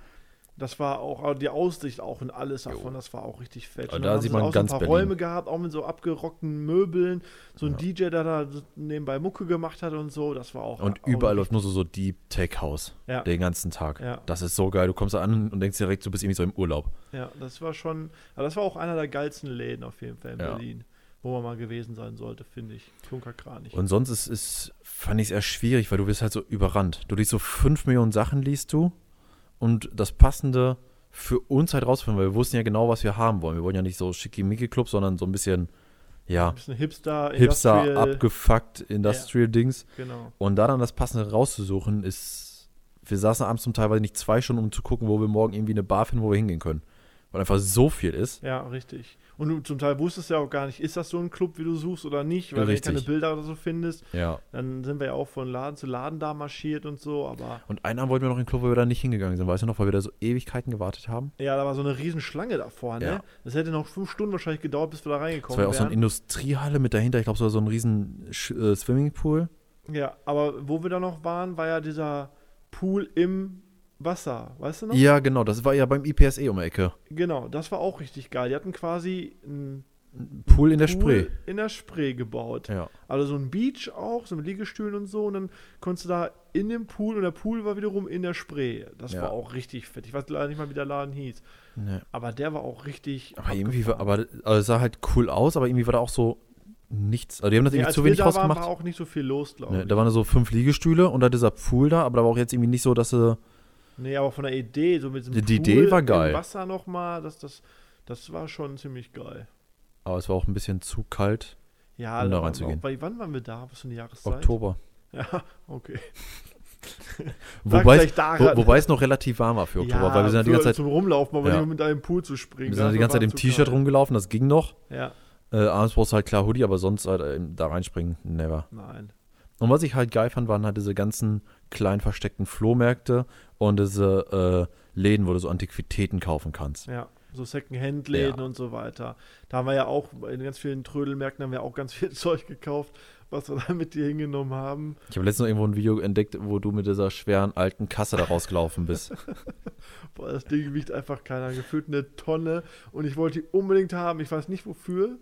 Das war auch, aber die Aussicht auch und alles davon, das war auch richtig fett. Also Und da sieht sie man auch ganz so ein paar Berlin. Räume gehabt, auch mit so abgerockten Möbeln. So ein DJ, der da nebenbei Mucke gemacht hat und so, das war auch. Und auch überall läuft nur so, so Deep Tech House. Ja. Den ganzen Tag. Ja. Das ist so geil. Du kommst da an und denkst direkt, du bist irgendwie so im Urlaub. Ja, das war schon, aber das war auch einer der geilsten Läden auf jeden Fall in Ja. Berlin, wo man mal gewesen sein sollte, finde ich. Klunkerkranich. Und sonst ist, ist fand ich es eher schwierig, weil du bist halt so überrannt. Du liest so fünf Millionen Sachen, liest du. Und das Passende für uns halt rausfinden, weil wir wussten ja genau, was wir haben wollen. Wir wollen ja nicht so schickimicki-Club, sondern so ein bisschen, ja, Ein bisschen Hipster, Hipster, Industrial, abgefuckt, Industrial-Dings. Genau. Und da dann das Passende rauszusuchen, ist. Wir saßen abends zum Teilweise nicht zwei Stunden, um zu gucken, wo wir morgen irgendwie eine Bar finden, wo wir hingehen können. Weil einfach so viel ist. Ja, richtig. Und du zum Teil wusstest ja auch gar nicht, ist das so ein Club, wie du suchst oder nicht, weil wenn du Richtig. keine Bilder oder so findest, Ja. dann sind wir ja auch von Laden zu Laden da marschiert und so, aber Und einen Abend wollten wir noch in den Club, wo wir da nicht hingegangen sind. Weißt du noch, weil wir da so Ewigkeiten gewartet haben? ja, da war so eine riesen Schlange davor, ne? Ja. Das hätte noch fünf Stunden wahrscheinlich gedauert, bis wir da Das reingekommen war ja auch so eine wären. Industriehalle mit dahinter. Ich glaube, so war so ein riesen äh, Swimmingpool. ja, aber wo wir da noch waren, war ja dieser Pool im Wasser, weißt du noch? Ja, genau. Das war ja beim IPSE um die Ecke. Genau, das war auch richtig geil. Die hatten quasi einen Pool in der Pool Spree. in der Spree gebaut. Ja. Also so ein Beach auch, so mit Liegestühlen und so. Und dann konntest du da in dem Pool und der Pool war wiederum in der Spree. Das Ja. war auch richtig fett. Ich weiß leider nicht mal, wie der Laden hieß. Ne. Aber der war auch richtig. Aber irgendwie war, abgefahren. aber also es sah halt cool aus, aber irgendwie war da auch so nichts. Also die haben das Nee, irgendwie zu wenig da rausgemacht. war auch nicht so viel los, glaube Ne, ich. da waren da so fünf Liegestühle und da dieser Pool da, aber da war auch jetzt irgendwie nicht so, dass sie. Nee, aber von der Idee, so mit diesem Die- die Pool Idee war geil. Im Wasser nochmal, das, das, das war schon ziemlich geil. Aber es war auch ein bisschen zu kalt. Ja, Um da reinzugehen. Bei, wann waren wir da? Was für eine Jahreszeit? Oktober. Ja, okay. Wobei es, wo, wobei es noch relativ warm war für Oktober, weil wir sind ja die ganze Zeit, zum Rumlaufen, aber Ja. nicht mit einem Pool zu springen. wir sind ja die ganze Zeit im T-Shirt rumgelaufen, das ging noch. Ja, Äh, abends brauchst du halt klar Hoodie, aber sonst halt, äh, da reinspringen, never. nein. Und was ich halt geil fand, waren halt diese ganzen kleinen versteckten Flohmärkte und diese äh, Läden, wo du so Antiquitäten kaufen kannst. Ja. So Second-Hand-Läden Ja. und so weiter. Da haben wir ja auch, in ganz vielen Trödelmärkten haben wir auch ganz viel Zeug gekauft, was wir da mit dir hingenommen haben. Ich habe letztens noch irgendwo ein Video entdeckt, wo du mit dieser schweren alten Kasse da rausgelaufen bist. Boah, das Ding wiegt einfach keiner, gefühlt eine Tonne. Und ich wollte die unbedingt haben. Ich weiß nicht wofür.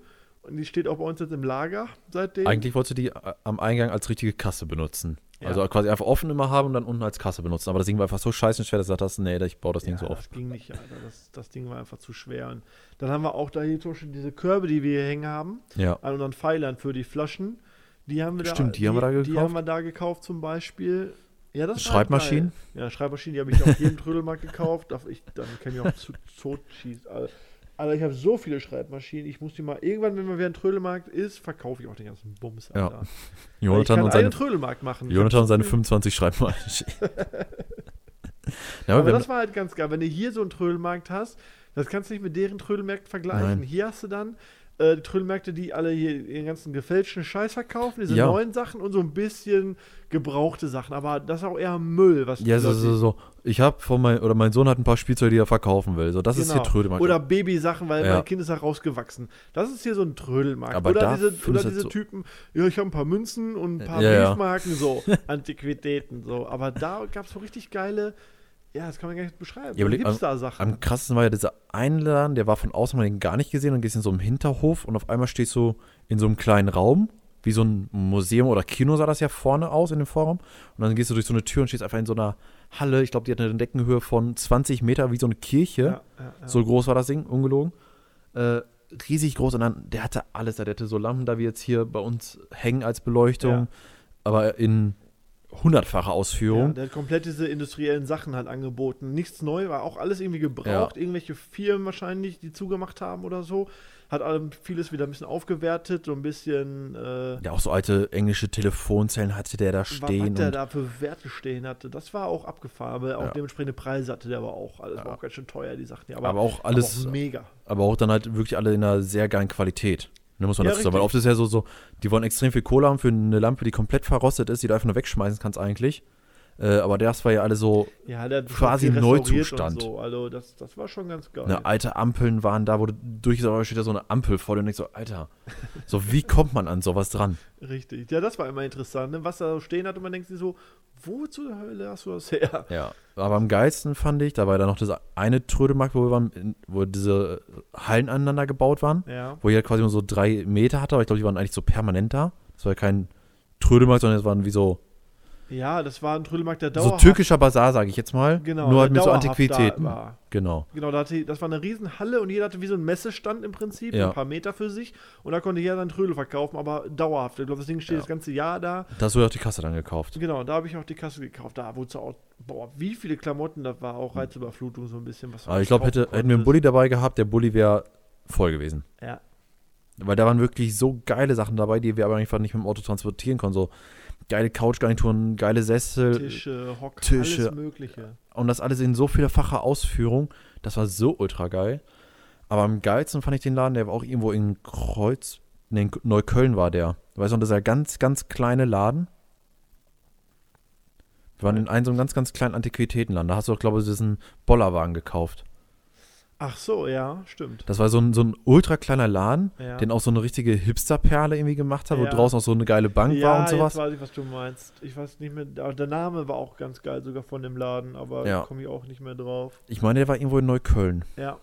Und die steht auch bei uns jetzt im Lager seitdem. Eigentlich wolltest du die äh, am Eingang als richtige Kasse benutzen. Ja. Also quasi einfach offen immer haben und dann unten als Kasse benutzen. Aber das Ding war einfach so scheiße schwer, dass du gesagt hast, nee, ich baue das Ding ja, so auf. das ging nicht, Alter. Das, das Ding war einfach zu schwer. Und dann haben wir auch da hier Beispiel diese Körbe, die wir hier hängen haben, Ja. an unseren Pfeilern für die Flaschen. Die haben wir Stimmt, da, die haben wir da Die gekauft. haben wir da gekauft zum Beispiel. Ja, das Schreibmaschinen? Ja, Schreibmaschinen, die habe ich auf jedem Trödelmarkt gekauft. Darf ich, dann kann ich auch zu tot schießen. Alter, Alter, ich habe so viele Schreibmaschinen. Ich muss die mal irgendwann, wenn mal wieder ein Trödelmarkt ist, verkaufe ich auch den ganzen Bums. Ja. Alter. Ich Jonathan und seine, Trödelmarkt machen. Jonathan und seine so viel- 25 Schreibmaschinen. ja, Aber aber das war halt ganz geil. Wenn du hier so einen Trödelmarkt hast, das kannst du nicht mit deren Trödelmärkten vergleichen. Nein. Hier hast du dann äh, die Trödelmärkte, die alle hier ihren ganzen gefälschten Scheiß verkaufen, diese Ja. neuen Sachen und so ein bisschen gebrauchte Sachen. Aber das ist auch eher Müll, was die ja, so, so, so. Ich habe von mein, oder mein Sohn hat ein paar Spielzeuge, die er verkaufen will. So, das ist hier Genau. Trödelmarkt. Oder Babysachen, weil Ja. mein Kind ist da rausgewachsen. Das ist hier so ein Trödelmarkt. Aber oder diese, oder du diese so- Typen, ja, ich habe ein paar Münzen und ein paar ja. Briefmarken, so, Antiquitäten, so. Aber da gab es so richtig geile, ja, das kann man gar nicht beschreiben, Ja, so überleg- am- Hipster-Sachen. Am krassesten war ja dieser Einladen, der war von außen mal den gar nicht gesehen und gehst in so einem Hinterhof und auf einmal stehst du in so einem kleinen Raum, wie so ein Museum oder Kino sah das ja vorne aus in dem Vorraum. Und dann gehst du durch so eine Tür und stehst einfach in so einer Halle. Ich glaube, die hat eine Deckenhöhe von 20 Meter, wie so eine Kirche. ja, ja, ja. So groß war das Ding, ungelogen. Äh, riesig groß und dann, der hatte alles da. Der hatte so Lampen da, wie jetzt hier bei uns hängen als Beleuchtung, aber in hundertfacher Ja, Ausführung. der hat komplett diese industriellen Sachen halt angeboten. Nichts neu, war auch alles irgendwie gebraucht. Irgendwelche Firmen wahrscheinlich, die zugemacht haben oder so. Hat vieles wieder ein bisschen aufgewertet, so ein bisschen, äh, Ja, auch so alte englische Telefonzellen hatte der da stehen. was der da für Werte stehen hatte. Das war auch abgefahren, aber auch Ja. dementsprechende Preise hatte der aber auch. Alles war Ja. auch ganz schön teuer, die Sachen. Ja, aber, auch alles, aber auch mega. aber auch dann halt wirklich alle in einer sehr geilen Qualität. Ne, muss man Ja, dazu sagen. Weil oft ist ja so, so, die wollen extrem viel Kohle haben für eine Lampe, die komplett verrostet ist, die du einfach nur wegschmeißen kannst eigentlich. Äh, aber das war ja alle so, Ja, Quasi Neuzustand. So. Also das, das war schon ganz geil. ne, alte Ampeln waren da, wo du durch steht da so eine Ampel vor dir und denkst so, Alter, so wie kommt man an sowas dran? Richtig. Ja, das war immer interessant, ne? was da so stehen hat und man denkt sich so, wo zur Hölle hast du das her? Ja. Aber am geilsten fand ich, da war dann noch dieser eine Trödelmarkt, wo wir waren, wo diese Hallen aneinander gebaut waren. Ja. wo jeder quasi nur so drei Meter hatte, aber ich glaube, die waren eigentlich so permanent da. Das war ja kein Trödelmarkt, sondern es waren wie so, Ja, das war ein Trödelmarkt, der so dauerhaft türkischer Bazar, sage ich jetzt mal. Genau, nur halt mit so Antiquitäten. da. Genau. Genau, da hatte, das war eine Riesenhalle und jeder hatte wie so ein Messestand im Prinzip, Ja. ein paar Meter für sich. Und da konnte jeder seinen Trödel verkaufen, aber dauerhaft. Ich glaube, das Ding steht Ja. das ganze Jahr da. Da hast du ja auch die Kasse dann gekauft. Genau, da habe ich auch die Kasse gekauft. Da wurde auch, boah, wie viele Klamotten, da war auch Reizüberflutung so ein bisschen. Was Aber ich glaube, hätte, hätten wir einen. Bulli dabei gehabt, der Bulli wäre voll gewesen. Ja, Weil da waren wirklich so geile Sachen dabei, die wir aber einfach nicht mit dem Auto transportieren konnten. So geile Couchgarnituren, geile Sessel Tische, Hocker, Tische. alles Mögliche. und das alles in so vielfacher Ausführung. Das war so ultra geil. Aber am geilsten fand ich den Laden, der war auch irgendwo in Kreuz, nee, in Neukölln war der. Weißt du, und das ist ein ganz, ganz kleine Laden. Wir waren in einem so einem ganz, ganz kleinen Antiquitätenladen. Da hast du auch, glaube ich, diesen Bollerwagen gekauft. Ach so, ja, stimmt. Das war so ein, so ein ultra kleiner Laden, Ja. den auch so eine richtige Hipster-Perle irgendwie gemacht hat, wo Ja. draußen auch so eine geile Bank ja, war und sowas. jetzt weiß ich, was du meinst. Ich weiß nicht mehr, aber der Name war auch ganz geil, sogar von dem Laden, aber Ja. da komme ich auch nicht mehr drauf. Ich meine, der war irgendwo in Neukölln. Ja,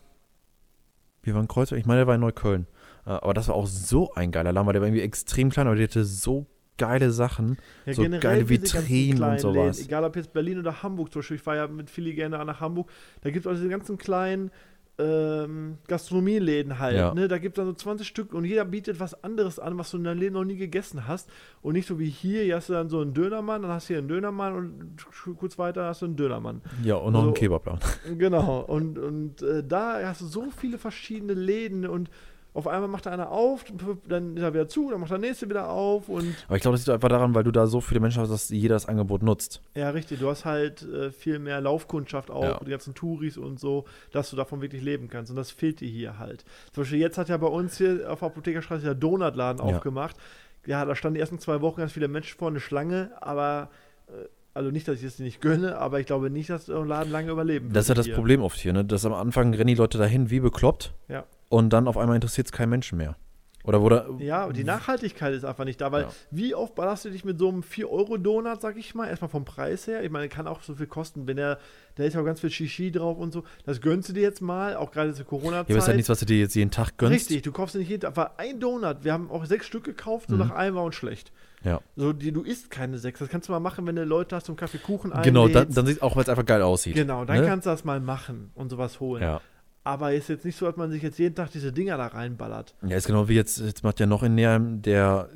Wir waren Kreuzberg, ich meine, der war in Neukölln. Äh, Aber das war auch so ein geiler Laden, weil der war irgendwie extrem klein, aber der hatte so geile Sachen. Ja, So geile Vitrinen und sowas. Läden, egal ob jetzt Berlin oder Hamburg zum Beispiel, ich fahre ja mit Philly gerne nach Hamburg, da gibt es auch diese ganzen kleinen ähm, Gastronomieläden halt. Ja. Ne? Da gibt es dann so 20 Stück und jeder bietet was anderes an, was du in deinem Leben noch nie gegessen hast. Und nicht so wie hier, hier hast du dann so einen Dönermann, dann hast du hier einen Dönermann und kurz weiter hast du einen Dönermann. Ja, und noch Also- ein Kebabladen. Genau, und, und äh, da hast du so viele verschiedene Läden und auf einmal macht da einer auf, dann ist er wieder zu, dann macht der nächste wieder auf und Aber ich glaube, das liegt einfach daran, weil du da so viele Menschen hast, dass jeder das Angebot nutzt. Ja, richtig. Du hast halt äh, viel mehr Laufkundschaft auch, Ja. die ganzen Touris und so, dass du davon wirklich leben kannst. Und das fehlt dir hier halt. Zum Beispiel jetzt hat ja bei uns hier auf der Apothekerstraße der Donutladen Ja. aufgemacht. Ja, da standen die ersten zwei Wochen ganz viele Menschen vor, eine Schlange, aber äh, Also nicht, dass ich es nicht gönne, aber ich glaube nicht, dass der Laden lange überleben Das ist ja das hier. Problem oft hier, ne? Dass am Anfang rennen die Leute dahin wie bekloppt Ja. Und dann auf einmal interessiert es keinen Menschen mehr. Oder wurde. Ja, die Nachhaltigkeit ist einfach nicht da, weil Ja. wie oft ballerst du dich mit so einem 4-Euro-Donut, sag ich mal, erstmal vom Preis her, ich meine, kann auch so viel kosten, wenn der, da ist ja auch ganz viel Shishi drauf und so, das gönnst du dir jetzt mal, auch gerade zur Corona-Zeit. Ja, aber ist ja nichts, was du dir jetzt jeden Tag gönnst. Richtig, du kaufst dir nicht jeden Tag, aber ein Donut, wir haben auch sechs Stück gekauft, so Mhm. nach einem war uns schlecht. Ja. So, die, du isst keine sechs, das kannst du mal machen, wenn du Leute hast zum Kaffee Kuchen Genau, dann, einlädst. dann sieht auch, weil es einfach geil aussieht. Genau, dann ne? kannst du das mal machen und sowas holen. Ja. Aber ist jetzt nicht so, dass man sich jetzt jeden Tag diese Dinger da reinballert. Ja, ist genau wie jetzt, jetzt macht ja noch in Näherem der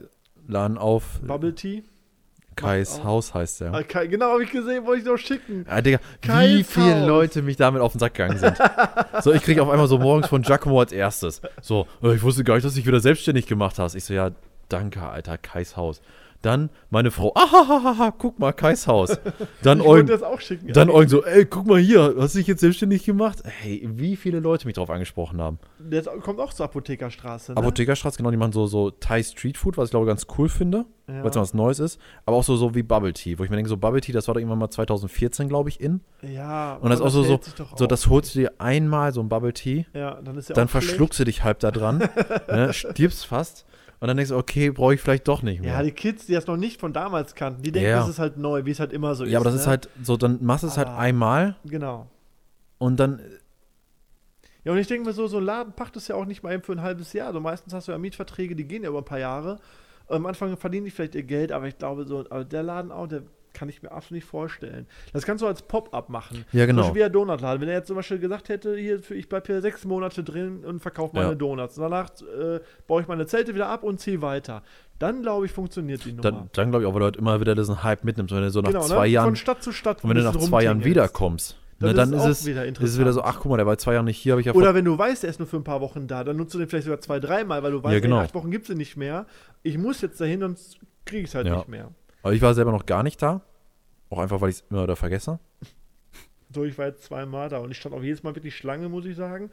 Laden auf. Bubble Tea? Kais. Haus heißt der. Ah, Kai- Genau, habe ich gesehen, wollte ich noch schicken. Ah, Digga, Kais wie viele Haus. Leute mich damit auf den Sack gegangen sind. so, ich kriege auf einmal so morgens von Giacomo als erstes. So, äh, ich wusste gar nicht, dass du dich wieder selbstständig gemacht hast. Ich so, ja, danke, Alter, Kais Haus. Dann meine Frau, ahahaha, guck mal, Kais Haus. Dann ich Eugen, das auch schicken. dann Eugen so, ey, guck mal hier, hast du dich jetzt selbstständig gemacht? Hey, wie viele Leute mich drauf angesprochen haben. Der ist- kommt auch zur Apothekerstraße. Ne? Apothekerstraße, genau, die machen so, so Thai Street Food, was ich glaube ganz cool finde, Ja. weil es was Neues ist. Aber auch so, so wie Bubble Tea, wo ich mir denke, so Bubble Tea, das war doch irgendwann mal 2014, glaube ich, in. Ja, Und das ist auch so, so, doch so auch. das holst du dir einmal, so ein Bubble Tea, Ja, dann ist ja dann auch schlecht. verschluckst du dich halb da dran, ne, stirbst fast. Und dann denkst du, okay, brauche ich vielleicht doch nicht mehr. Ja, die Kids, die das noch nicht von damals kannten, die denken, Ja. das ist halt neu, wie es halt immer so ist. Ja, aber das ne? ist halt so, dann machst du es halt Aber- einmal Genau. und dann, Ja, und ich denke mir so, so ein Laden pachtest ja auch nicht mal eben für ein halbes Jahr. So meistens hast du ja Mietverträge, die gehen ja über ein paar Jahre. Am Anfang verdienen die vielleicht ihr Geld, aber ich glaube so, aber der Laden auch, der kann ich mir absolut nicht vorstellen. Das kannst du als Pop-up machen. Ja, genau. Zum Beispiel wie der Donutladen. Wenn er jetzt zum Beispiel gesagt hätte, hier, für, ich bleibe hier sechs Monate drin und verkaufe meine Ja. Donuts. Und danach äh, baue ich meine Zelte wieder ab und ziehe weiter. Dann, glaube ich, funktioniert die Nummer. dann, dann glaube ich auch, weil du halt immer wieder diesen Hype mitnimmst. Wenn du so nach genau, zwei ne? Jahren, Von Stadt zu Stadt. und wenn du nach zwei Jahren wiederkommst, Das ne, dann ist es, wieder ist es wieder so, ach guck mal, der war zwei Jahre nicht hier, habe ich ja Oder wenn du weißt, er ist nur für ein paar Wochen da, dann nutzt du den vielleicht sogar zwei, dreimal, weil du weißt, Ja, genau. ey, acht Wochen gibt es nicht mehr. Ich muss jetzt dahin, sonst kriege ich es halt Ja. nicht mehr. Aber ich war selber noch gar nicht da. Auch einfach, weil ich es immer wieder vergesse. So, ich war jetzt zweimal da und ich stand auch jedes Mal wirklich Schlange, muss ich sagen.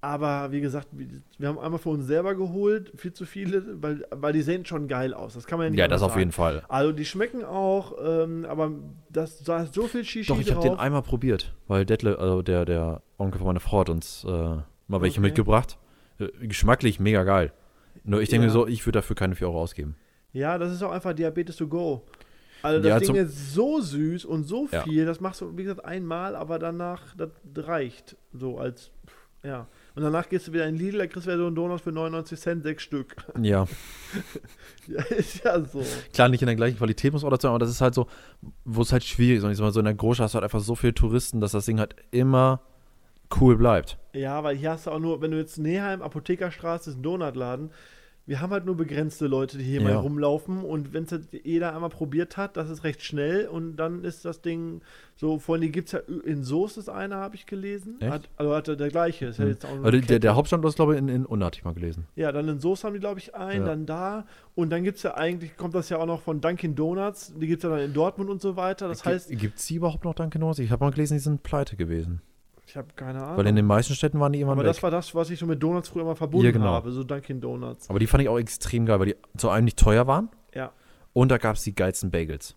Aber wie gesagt, wir haben einmal für uns selber geholt, viel zu viele, weil, weil die sehen schon geil aus. Das kann man ja nicht Ja, das auf sagen. jeden Fall. Also die schmecken auch, ähm, aber das, da ist so viel Shishi Doch, ich habe den einmal probiert, weil Detle, also der, der Onkel von meiner Frau hat uns äh, mal welche Okay. mitgebracht. Äh, geschmacklich mega geil. Nur ich denke Ja. mir so, ich würde dafür keine 4 Euro ausgeben. Ja, das ist auch einfach Diabetes to go. Also das Ja, Ding ist so süß und so Ja. viel, das machst du, wie gesagt, einmal, aber danach, das reicht. So als, ja. Und danach gehst du wieder in Lidl, da kriegst du wieder so einen Donut für 99 Cent, sechs Stück. Ja, ja, ist ja so. klar, nicht in der gleichen Qualität muss auch dazu, aber das ist halt so, wo es halt schwierig ist. Und ich sag mal so, in der Großstadt hast du halt einfach so viele Touristen, dass das Ding halt immer cool bleibt. Ja, weil hier hast du auch nur, wenn du jetzt Neheim, Apothekerstraße ist ein Donutladen, wir haben halt nur begrenzte Leute, die hier Ja. mal rumlaufen und wenn es jetzt jeder einmal probiert hat, das ist recht schnell und dann ist das Ding so, vor allem die gibt es ja in Soest ist einer, habe ich gelesen. Hat, also hatte der gleiche. Ist ja Hm. jetzt auch eine der, der. Hauptstandort ist, glaube ich, in, in Unna, hatte ich mal gelesen. Ja, dann in Soest haben die, glaube ich, einen, Ja. dann da. Und dann gibt es ja eigentlich, kommt das ja auch noch von Dunkin' Donuts. Die gibt es ja dann in Dortmund und so weiter. Das heißt, Gibt es die überhaupt noch Dunkin' Donuts? Ich habe mal gelesen, die sind pleite gewesen. Ich habe keine Ahnung. Weil in den meisten Städten waren die immer aber weg. das war das, was ich so mit Donuts früher mal verbunden Ja, genau. habe, so Dunkin' Donuts. Aber die fand ich auch extrem geil, weil die zu einem nicht teuer waren. Ja. Und da gab es die geilsten Bagels.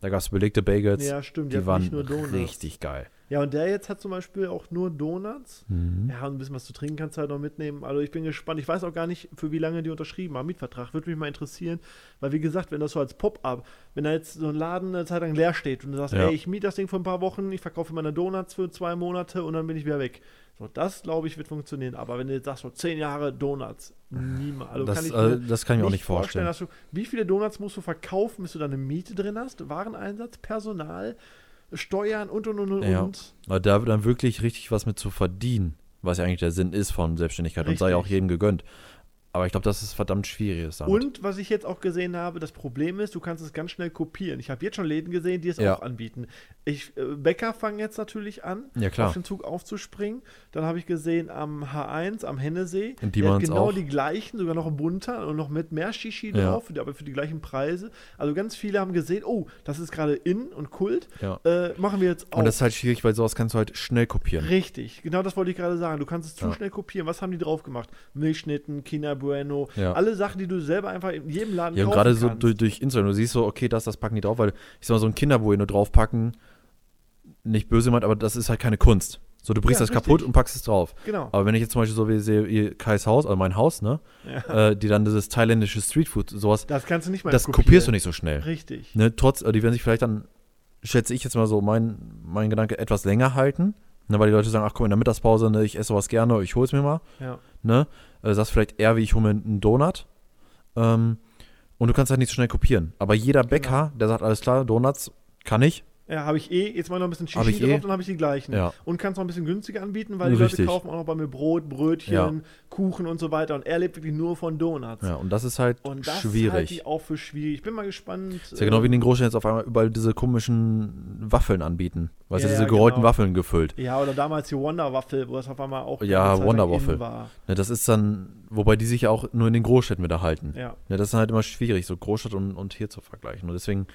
Da gab es belegte Bagels. Ja, stimmt. die hatten waren richtig geil. Ja, und der jetzt hat zum Beispiel auch nur Donuts. Mhm. Ja, und ein bisschen was zu trinken kannst du halt noch mitnehmen. Also ich bin gespannt. Ich weiß auch gar nicht, für wie lange die unterschrieben haben. Mietvertrag würde mich mal interessieren. Weil wie gesagt, wenn das so als Pop-up, wenn da jetzt so ein Laden eine Zeit lang leer steht und du sagst, Ja. ey, ich miete das Ding für ein paar Wochen, ich verkaufe meine Donuts für zwei Monate und dann bin ich wieder weg. So, das glaube ich wird funktionieren. Aber wenn du jetzt sagst, so zehn Jahre Donuts, niemals. Also Das, kann ich äh, mir das kann ich auch nicht vorstellen. dass du, wie viele Donuts musst du verkaufen, bis du da eine Miete drin hast? Wareneinsatz, Personal, Steuern und und und und. Ja. und. Aber da dann wirklich richtig was mit zu verdienen, was ja eigentlich der Sinn ist von Selbstständigkeit und sei auch Richtig. jedem gegönnt. Aber ich glaube, das ist verdammt schwierig. Damit. Und was ich jetzt auch gesehen habe, das Problem ist, du kannst es ganz schnell kopieren. Ich habe jetzt schon Läden gesehen, die es Ja. auch anbieten. Ich, äh, Bäcker fangen jetzt natürlich an, Ja, auf den Zug aufzuspringen. Dann habe ich gesehen am H1, am Hennesee, Und die genau auch. die gleichen, sogar noch bunter und noch mit mehr Shishi Ja. drauf, aber für die gleichen Preise. Also ganz viele haben gesehen, oh, das ist gerade in und Kult. Äh, machen wir jetzt auch. Und das ist halt schwierig, weil sowas kannst du halt schnell kopieren. Richtig, genau das wollte ich gerade sagen. Du kannst es zu schnell kopieren. Was haben die drauf gemacht? Milchschnitten, Bueno, Ja. alle Sachen, die du selber einfach in jedem Laden Ja, kaufen gerade so durch, durch Instagram, du siehst so, okay, das, das packen die drauf, weil ich sag mal, so ein Kinderbueno draufpacken, nicht böse gemeint, aber das ist halt keine Kunst. So, du brichst Ja, das kaputt richtig. und packst es drauf. Genau. Aber wenn ich jetzt zum Beispiel so wie sehe, Kais Haus, also mein Haus, ne, äh, die dann dieses thailändische Streetfood, sowas, Das kannst du nicht mal das kopieren. kopierst du nicht so schnell. Richtig. Ne, trotz, äh, die werden sich vielleicht dann, schätze ich jetzt mal so, mein, mein Gedanke, etwas länger halten. Ne, weil die Leute sagen, ach komm, in der Mittagspause, ne, ich esse sowas gerne, ich hol's mir mal. Ja. Ne? Äh, sagst vielleicht eher, wie ich hole mir einen Donut. Ähm, und du kannst halt nicht so schnell kopieren. Aber jeder Genau. Bäcker, der sagt, alles klar, Donuts kann ich. Ja, habe ich eh, jetzt mal noch ein bisschen Shishi eh. drauf, dann habe ich die gleichen. Ja. Und kannst noch ein bisschen günstiger anbieten, weil die Richtig. Leute kaufen auch noch bei mir Brot, Brötchen, Ja. Kuchen und so weiter. Und er lebt wirklich nur von Donuts. Ja, und das ist halt Und das schwierig. halte ich auch für schwierig. Ich bin mal gespannt. ist ja genau wie in ähm, den Großstädten jetzt auf einmal überall diese komischen Waffeln anbieten. Weißt Ja, du, diese ja, gerollten genau. Waffeln gefüllt. Ja, oder damals die Wonder Waffel, wo das auf einmal auch Ja, eine Zeit lang Wonder in Waffel. war. Ne, das ist dann, wobei die sich ja auch nur in den Großstädten wieder halten. Ja. Ne, das ist halt immer schwierig, so Großstadt und, und hier zu vergleichen. Und deswegen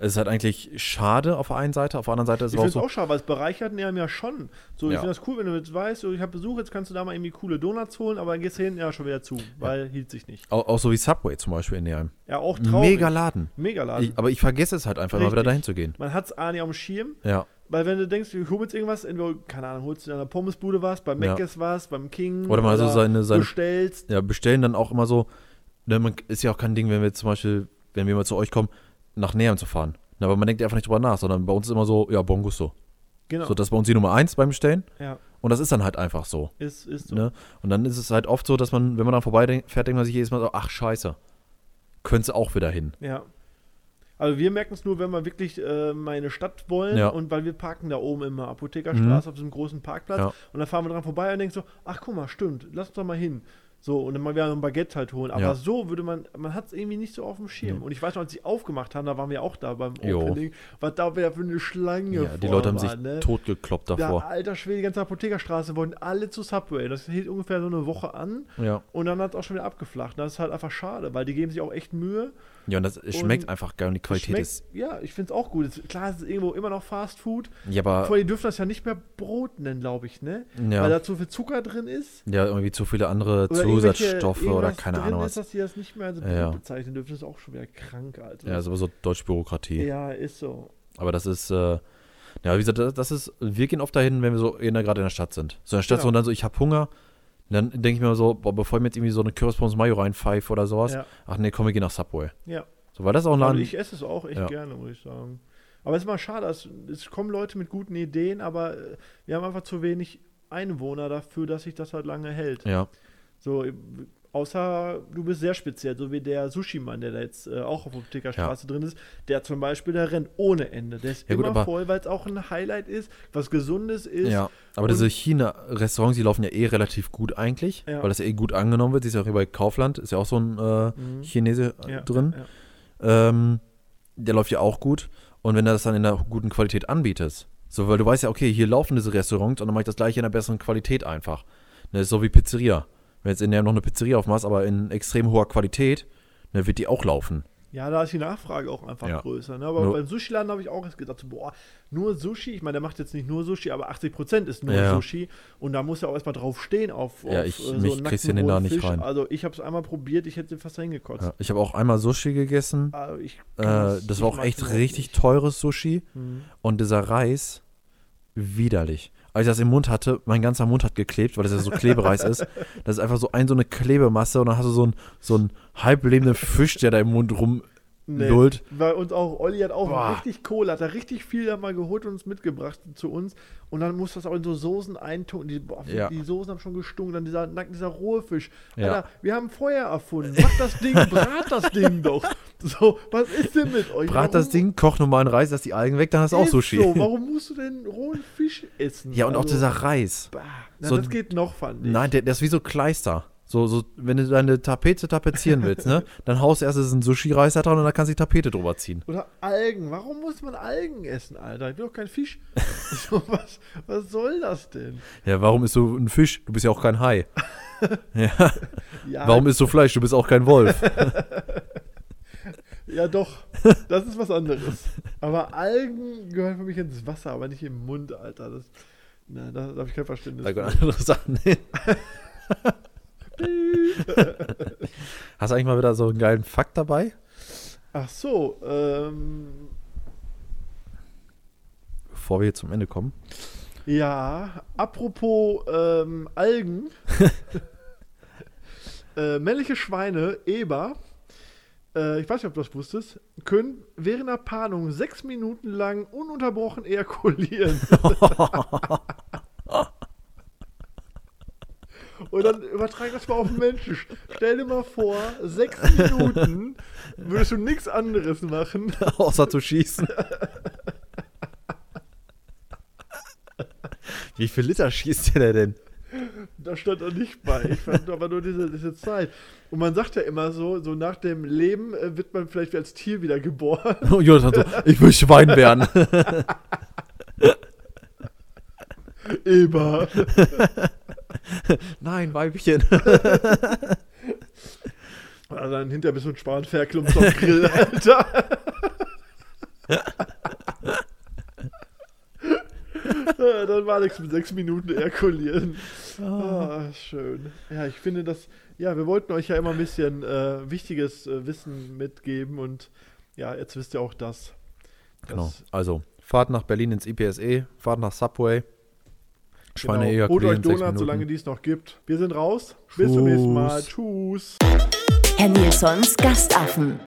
ist es halt eigentlich schade auf der einen Seite, auf der anderen Seite ist Ich es finde auch es so. auch schade, weil es bereichert ihn ja schon. So, ich Ja. finde das cool, wenn du jetzt weißt, so, ich habe Besuch, jetzt kannst du da mal irgendwie coole Donuts holen, aber dann gehst du hin, ja, schon wieder zu, weil hielt sich nicht. Auch, auch so wie Subway zum Beispiel in Neheim. Ja, auch traurig. Mega Laden. Mega Laden. Ich, aber ich vergesse es halt einfach mal wieder Richtig. dahin zu gehen. Man hat es A nicht auf dem Schirm, Ja. weil wenn du denkst, ich hol jetzt irgendwas, entweder, keine Ahnung, holst du in einer Pommesbude was, bei Ja. Mc's was, beim King Oder mal so seine- seine- bestellst. Ja, bestellen dann auch immer so, ne, man, ist ja auch kein Ding, wenn wir zum Beispiel, wenn wir mal zu euch kommen, nach Nähern zu fahren. Aber man denkt einfach nicht drüber nach, sondern bei uns ist immer so, ja, Bon Gusto. Genau. So, das ist bei uns die Nummer eins beim Bestellen. ja, Und das ist dann halt einfach so. ist, ist so. Ne? Und dann ist es halt oft so, dass man, wenn man dann vorbei fährt, denkt man sich jedes Mal so, ach scheiße, könntest auch wieder hin. Ja. Also wir merken es nur, wenn wir wirklich äh, mal in eine Stadt wollen Ja. und weil wir parken da oben immer Apothekerstraße auf diesem großen Parkplatz Ja. und dann fahren wir dran vorbei und denken so, ach guck mal, stimmt, lass uns doch mal hin. So, und dann mal wieder ein Baguette halt holen. Aber Ja. so würde man, man hat es irgendwie nicht so auf dem Schirm. Nee. Und ich weiß noch, als sie aufgemacht haben, da waren wir auch da beim Jo. Opening, was da wieder für eine Schlange Ja, die Leute haben war, sich ne? totgekloppt Da, davor. alter Schwede, die ganze Apothekerstraße wollten alle zu Subway. Das hielt ungefähr so eine Woche an Ja. und dann hat es auch schon wieder abgeflacht. Das ist halt einfach schade, weil die geben sich auch echt Mühe. Ja, und das es schmeckt Und einfach geil und die Qualität Schmeckt- ist. Ja, ich finde es auch gut. Es, klar, es ist irgendwo immer noch Fast Food. Ja, aber Vor die dürfen das ja nicht mehr Brot nennen, glaube ich, ne? Ja. Weil da zu viel Zucker drin ist. ja, irgendwie zu viele andere Oder Zusatzstoffe oder keine Ahnung ist, was. dass die das nicht mehr als Brot Ja. bezeichnen dürfen. Das ist auch schon wieder krank, Alter. Ja, ist aber so Deutschbürokratie. Ja, ist so. Aber das ist, äh, ja, wie gesagt, das, ist, wir gehen oft dahin, wenn wir so in der, gerade in der Stadt sind. So in der Stadt Genau. so und dann so, ich hab Hunger. Und dann denke ich mir so, boah, bevor ich mir jetzt irgendwie so eine Kürbis Mayo reinpfeife oder sowas, Ja. ach nee, komm, wir gehen nach Subway. Ja. So, weil das auch ein Laden. ich esse es auch echt Ja. gerne, muss ich sagen. Aber es ist mal schade, es, es kommen Leute mit guten Ideen, aber äh, wir haben einfach zu wenig Einwohner dafür, dass sich das halt lange hält. ja, So, außer du bist sehr speziell, so wie der Sushi-Mann, der da jetzt äh, auch auf Apothekerstraße drin ist, der zum Beispiel, der rennt ohne Ende. Der ist Ja, gut, immer voll, weil es auch ein Highlight ist, was Gesundes ist. ja. Aber diese China-Restaurants, die laufen ja eh relativ gut eigentlich, Ja. weil das ja eh gut angenommen wird. Siehst du auch hier bei Kaufland, ist ja auch so ein äh, Mhm. Chinese äh, Ja, drin. Ja, Ähm, der läuft ja auch gut. Und wenn du das dann in einer guten Qualität anbietest, so, weil du weißt ja, okay, hier laufen diese Restaurants und dann mache ich das gleiche in einer besseren Qualität einfach. Ne, ist so wie Pizzeria. Wenn jetzt in der noch eine Pizzeria aufmachst, aber in extrem hoher Qualität, ne, wird die auch laufen. ja, da ist die Nachfrage auch einfach Ja. größer. Ne? Aber Nur- beim Sushi-Laden habe ich auch gedacht, so, boah, nur Sushi, ich meine, der macht jetzt nicht nur Sushi, aber 80% ist nur Ja. Sushi. Und da muss ja auch erstmal drauf stehen auf, Ja, auf ich- äh, mich einen kriegst den rohen nicht Fisch. rein. Also ich habe es einmal probiert, ich hätte fast dahin gekotzt. Ja. Ich habe auch einmal Sushi gegessen. Aber ich Äh, das ich war auch echt richtig nicht. teures Sushi. Mhm. Und dieser Reis, widerlich. Als ich das im Mund hatte, mein ganzer Mund hat geklebt, weil das ja so Klebereis ist. Das ist einfach so ein, so eine Klebemasse und dann hast du so einen so einen halblebenden Fisch, der da im Mund rum Nee, lullt. Weil uns auch, Olli hat auch Boah. richtig Kohle, hat er richtig viel da mal geholt und uns mitgebracht zu uns. Und dann muss das auch in so Soßen eintunken. Die, boah, Ja. die Soßen haben schon gestunken. Dann dieser, dieser rohe Fisch. Ja. Alter, wir haben Feuer erfunden. Mach das Ding, brat das Ding doch. So, was ist denn mit euch? Brat das Warum- Ding, koch normalen Reis, lass die Algen weg, dann hast du auch Ist Sushi. So, warum musst du denn rohen Fisch essen? Ja, und auch Also, dieser Reis. bah, na, so- das geht noch, fand ich. Nein, der, der ist wie so Kleister. So, so, wenn du deine Tapete tapezieren willst, ne, dann haust du erst einen Sushi-Reis da dran und dann kannst du die Tapete drüber ziehen. Oder Algen. Warum muss man Algen essen, Alter? Ich will doch kein Fisch. so, was, was soll das denn? Ja, warum isst du ein Fisch? Du bist ja auch kein Hai. ja, Ja, warum isst du Fleisch? Du bist auch kein Wolf. Ja, doch. Das ist was anderes. Aber Algen gehören für mich ins Wasser, aber nicht im Mund, Alter. Das, na, da habe ich kein Verständnis. Da gehören andere Sachen hin. Hast du eigentlich mal wieder so einen geilen Fakt dabei? Ach so, ähm, Bevor wir hier zum Ende kommen. ja, apropos ähm, Algen. äh, männliche Schweine, Eber, äh, ich weiß nicht, ob du das wusstest, können während der Paarung sechs Minuten lang ununterbrochen ejakulieren. Und dann übertrag das mal auf den Menschen. Stell dir mal vor, sechs Minuten würdest du nichts anderes machen. Außer zu schießen. Wie viel Liter schießt der denn? Da stand er nicht bei. Ich fand aber nur diese, diese Zeit. Und man sagt ja immer so, so nach dem Leben äh, wird man vielleicht als Tier wieder geboren. Oh, Jonathan so, ich will Schwein werden. Eber. Nein, Weibchen. Also dann hinterher bist du ein Spanferkel um zum Grill, Alter. Ja, dann war nichts mit sechs Minuten ejakulieren. Ah, schön. Ja, ich finde das, ja, wir wollten euch ja immer ein bisschen äh, wichtiges äh, Wissen mitgeben und ja, jetzt wisst ihr auch das. Genau. Also, Fahrt nach Berlin ins IPSE, Fahrt nach Subway. Schweine genau. Holt euch ejakulieren, Donuts, solange die es noch gibt. Wir sind raus. Bis zum nächsten Mal. Tschüss. Tschüss. Herr Nilsons Gastaffen.